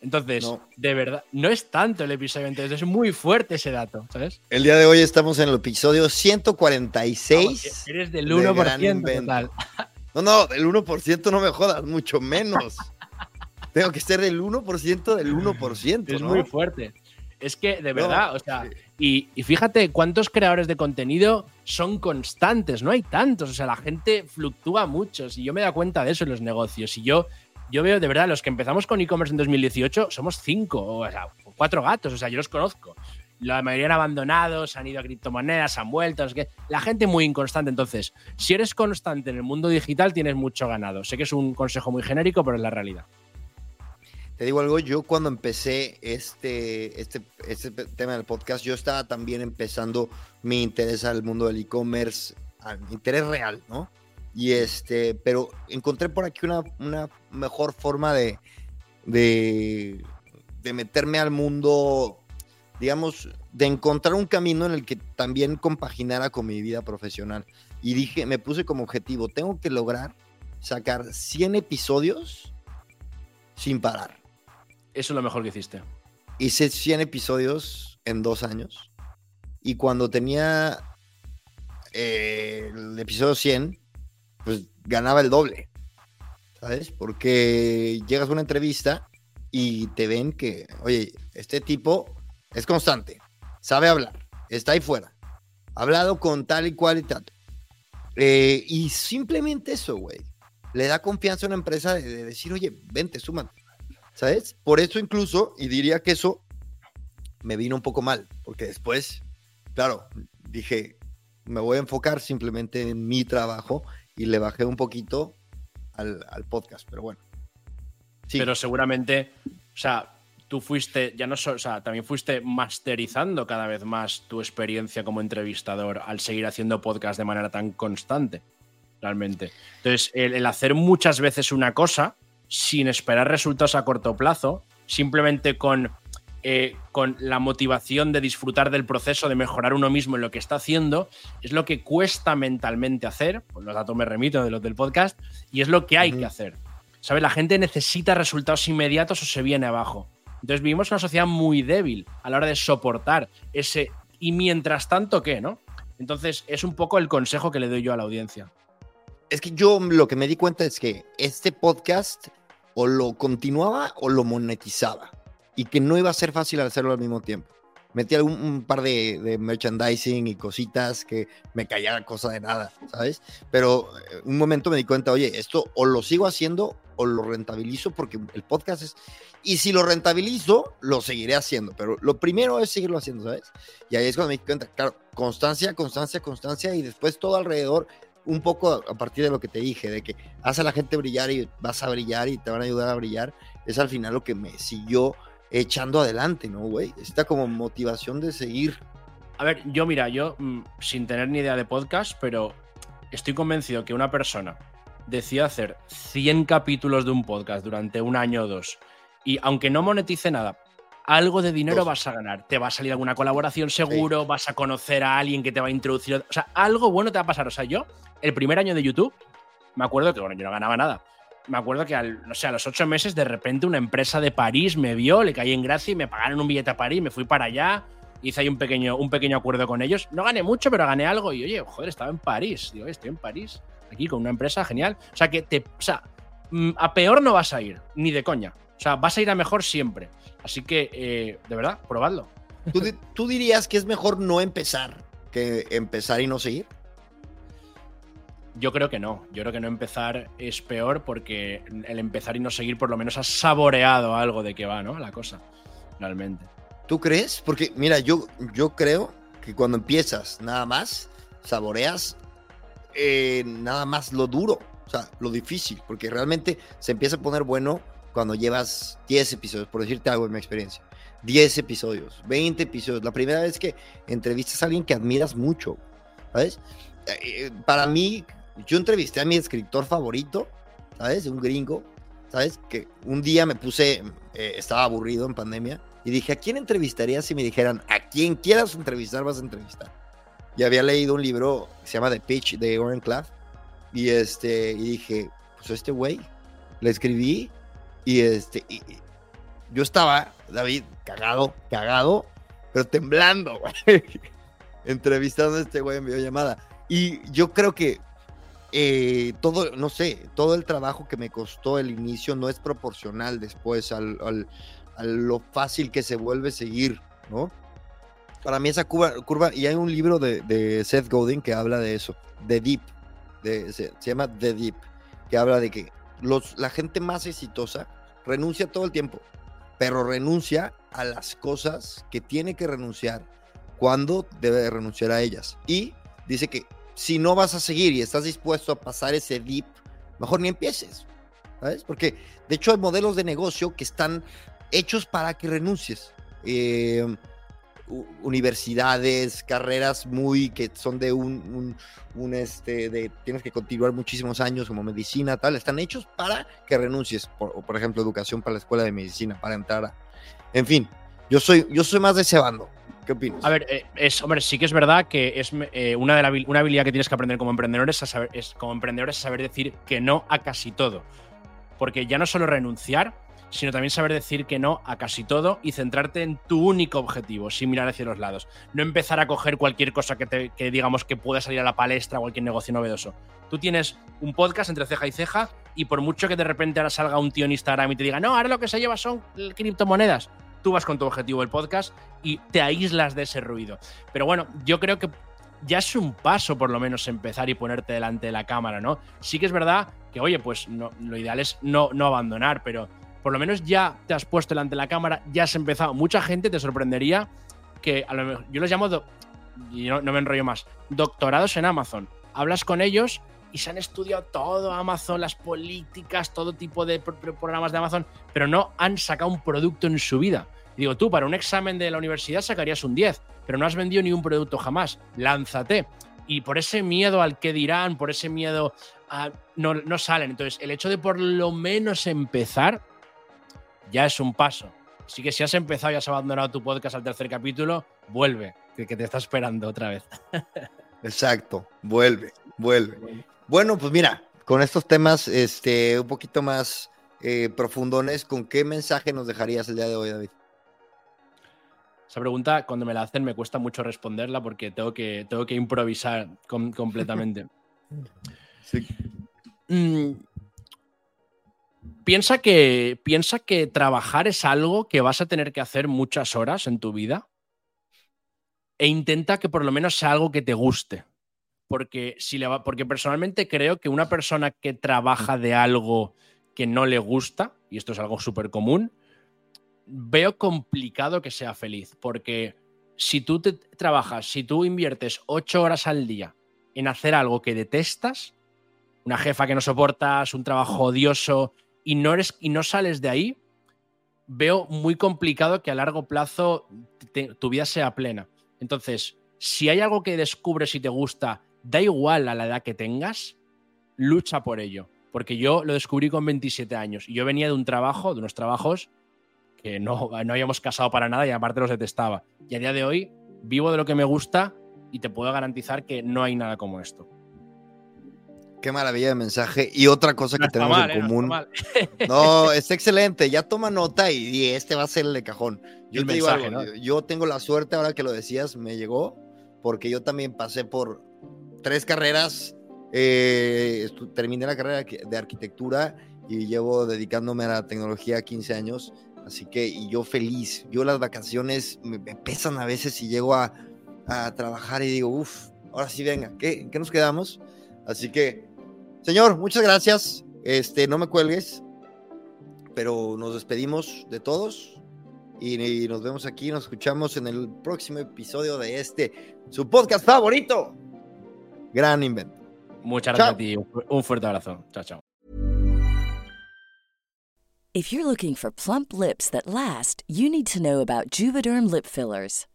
Entonces, de verdad, no es tanto el episodio 22, es muy fuerte ese dato, ¿sabes? El día de hoy estamos en el episodio 146. eres del 1% total. No, no, del 1% no me jodas, mucho menos. Tengo que ser del 1% del 1%. Es muy fuerte. Es que, de verdad, o sea, y, y, fíjate cuántos creadores de contenido son constantes, no hay tantos, o sea, la gente fluctúa mucho, si yo me da cuenta de eso en los negocios, y yo, yo veo de verdad, los que empezamos con e-commerce en 2018 somos cinco, o sea, cuatro gatos, o sea, yo los conozco. La mayoría han abandonado, se han ido a criptomonedas, han vuelto, es que la gente muy inconstante. Entonces, si eres constante en el mundo digital, tienes mucho ganado. Sé que es un consejo muy genérico, pero es la realidad. Te digo algo, yo cuando empecé este, este, este tema del podcast, yo estaba también empezando mi interés al mundo del e-commerce, interés real, ¿no? Y este, pero encontré por aquí una, una mejor forma de, de, de meterme al mundo, digamos, de encontrar un camino en el que también compaginara con mi vida profesional. Y dije, me puse como objetivo, tengo que lograr sacar 100 episodios sin parar. Eso es lo mejor que hiciste. Hice 100 episodios en dos años. Y cuando tenía eh, el episodio 100, pues ganaba el doble. ¿Sabes? Porque llegas a una entrevista y te ven que, oye, este tipo es constante, sabe hablar, está ahí fuera, hablado con tal y cual y tal. Eh, y simplemente eso, güey, le da confianza a una empresa de, de decir, oye, vente, súmate. ¿sabes? Por eso incluso, y diría que eso me vino un poco mal, porque después, claro, dije, me voy a enfocar simplemente en mi trabajo y le bajé un poquito al, podcast, pero bueno. Sí. Pero seguramente, o sea, tú fuiste, ya no o sea, también fuiste masterizando cada vez más tu experiencia como entrevistador al seguir haciendo podcast de manera tan constante, realmente. Entonces, el hacer muchas veces una cosa, sin esperar resultados a corto plazo, simplemente con, eh, con la motivación de disfrutar del proceso, de mejorar uno mismo en lo que está haciendo, es lo que cuesta mentalmente hacer, pues los datos me remito de los del podcast, y es lo que hay que hacer. ¿Sabes? La gente necesita resultados inmediatos o se viene abajo. Entonces vivimos una sociedad muy débil a la hora de soportar ese y mientras tanto, ¿qué? ¿No? Entonces es un poco el consejo que le doy yo a la audiencia. Es que yo lo que me di cuenta es que este podcast o lo continuaba o lo monetizaba y que no iba a ser fácil hacerlo al mismo tiempo. Metí algún, un par de, merchandising y cositas que me caía cosa de nada, ¿sabes? Pero eh, un momento me di cuenta, oye, esto o lo sigo haciendo o lo rentabilizo porque el podcast es... Y si lo rentabilizo, lo seguiré haciendo, pero lo primero es seguirlo haciendo, ¿sabes? Y ahí es cuando me di cuenta, claro, constancia, constancia, constancia y después todo alrededor un poco a partir de lo que te dije, de que hace a la gente brillar y vas a brillar y te van a ayudar a brillar, es al final lo que me siguió echando adelante, ¿no, güey? Esta como motivación de seguir. A ver, yo mira, yo mm, sin tener ni idea de podcast, pero estoy convencido que una persona decía hacer 100 capítulos de un podcast durante un año o dos, y aunque no monetice nada, algo de dinero vas a ganar. Te va a salir alguna colaboración seguro, vas a conocer a alguien que te va a introducir. O sea, algo bueno te va a pasar. O sea, yo, el primer año de YouTube, me acuerdo que, bueno, yo no ganaba nada. Me acuerdo que, al, no sé, a los ocho meses, de repente una empresa de París me vio, le caí en gracia y me pagaron un billete a París, me fui para allá, hice ahí un pequeño, un pequeño acuerdo con ellos. No gané mucho, pero gané algo. Y oye, joder, estaba en París. Digo, estoy en París, aquí con una empresa genial. O sea, que te. O sea, mm, a peor no vas a ir, ni de coña. O sea, vas a ir a mejor siempre. Así que, eh, de verdad, probadlo. ¿Tú, dirías que es mejor no empezar que empezar y no seguir? Yo creo que no. Yo creo que no empezar es peor porque el empezar y no seguir por lo menos has saboreado algo de que va, ¿no? La cosa, realmente. ¿Tú crees? Porque, mira, yo, yo creo que cuando empiezas nada más, saboreas eh, nada más lo duro, o sea, lo difícil, porque realmente se empieza a poner bueno cuando llevas 10 episodios, por decirte algo en mi experiencia. 10 episodios, 20 episodios. La primera vez que entrevistas a alguien que admiras mucho, ¿sabes? Eh, para mí, yo entrevisté a mi escritor favorito, ¿sabes? Un gringo. ¿sabes? Que un día me puse, eh, estaba aburrido en pandemia y dije, ¿a quién entrevistaría si me dijeran, a quien quieras entrevistar vas a entrevistar? Y había leído un libro que se llama The Pitch de Oren Claff y este, y dije, pues este güey, le escribí y este, y, yo estaba, David, cagado, cagado, pero temblando, güey, entrevistando a este güey en videollamada. Y yo creo que eh, todo, no sé, todo el trabajo que me costó el inicio no es proporcional después al, a lo fácil que se vuelve seguir, ¿no? Para mí esa curva, curva y hay un libro de, Seth Godin que habla de eso, The Deep, de, se, llama The Deep, que habla de que los, la gente más exitosa renuncia todo el tiempo, pero renuncia a las cosas que tiene que renunciar cuando debe renunciar a ellas. Y dice que si no vas a seguir y estás dispuesto a pasar ese dip, mejor ni empieces. ¿Sabes? Porque de hecho hay modelos de negocio que están hechos para que renuncies. Eh, universidades, carreras muy que son de un, un, este, de tienes que continuar muchísimos años como medicina, tal, están hechos para que renuncies, por, ejemplo, educación para la escuela de medicina, para entrar a, en fin, yo soy, yo soy más de ese bando. ¿Qué opinas? A ver, eh, es, hombre, sí que es verdad que es eh, una, de la, una habilidad que tienes que aprender como emprendedor es, saber, como emprendedor es saber decir que no a casi todo. Porque ya no solo renunciar, sino también saber decir que no a casi todo y centrarte en tu único objetivo, sin mirar hacia los lados. No empezar a coger cualquier cosa que, digamos que pueda salir a la palestra, cualquier negocio novedoso. Tú tienes un podcast entre ceja y ceja y por mucho que de repente ahora salga un tío en Instagram y te diga, no, ahora lo que se lleva son criptomonedas, tú vas con tu objetivo del podcast y te aíslas de ese ruido. Pero bueno, yo creo que ya es un paso por lo menos empezar y ponerte delante de la cámara, ¿no? Sí que es verdad que, oye, pues no, lo ideal es no, no abandonar, pero por lo menos ya te has puesto delante de la cámara, ya has empezado. Mucha gente te sorprendería que a lo mejor, yo los llamo, y no, me enrollo más, doctorados en Amazon. Hablas con ellos y se han estudiado todo Amazon, las políticas, todo tipo de programas de Amazon, pero no han sacado un producto en su vida. digo, tú para un examen de la universidad sacarías un 10, pero no has vendido ni un producto jamás. Lánzate. Y por ese miedo al que dirán, por ese miedo no, no salen. Entonces, el hecho de por lo menos empezar ya es un paso. Así que si has empezado y has abandonado tu podcast al tercer capítulo, vuelve, que, te está esperando otra vez. Exacto, vuelve, vuelve. Bueno, pues mira, con estos temas este, un poquito más eh, profundones, ¿con qué mensaje nos dejarías el día de hoy, David? Esa pregunta, cuando me la hacen, me cuesta mucho responderla porque tengo que, tengo que improvisar completamente. sí. Mm, piensa que, piensa que trabajar es algo que vas a tener que hacer muchas horas en tu vida e intenta que por lo menos sea algo que te guste. Porque, si le va, porque personalmente creo que una persona que trabaja de algo que no le gusta, y esto es algo súper común, veo complicado que sea feliz. Porque si tú te trabajas, si tú inviertes ocho horas al día en hacer algo que detestas, una jefa que no soportas, un trabajo odioso, y no, eres, y no sales de ahí, veo muy complicado que a largo plazo tu vida sea plena. Entonces, si hay algo que descubres y te gusta, da igual a la edad que tengas, lucha por ello. Porque yo lo descubrí con 27 años y yo venía de un trabajo, de unos trabajos que no, no habíamos casado para nada y aparte los detestaba. Y a día de hoy vivo de lo que me gusta y te puedo garantizar que no hay nada como esto. Qué maravilla de mensaje. Y otra cosa que tenemos en ¿eh? común. No, es excelente. Ya toma nota y, este va a ser el de cajón. Yo te digo yo tengo la suerte, ahora que lo decías, me llegó, porque yo también pasé por tres carreras. Eh, terminé la carrera de arquitectura y llevo dedicándome a la tecnología 15 años. Así que, y yo feliz. Yo las vacaciones me, pesan a veces y llego a, a trabajar y digo, uff, ahora sí venga, ¿qué, ¿qué nos quedamos? Así que Señor, muchas gracias. Este, no me cuelgues, pero nos despedimos de todos y, nos vemos aquí, nos escuchamos en el próximo episodio de este, su podcast favorito, Gran Invento. Muchas gracias a ti, un fuerte abrazo. Chao, chao. If you're looking for plump lips that last, you need to know about Juvederm lip fillers.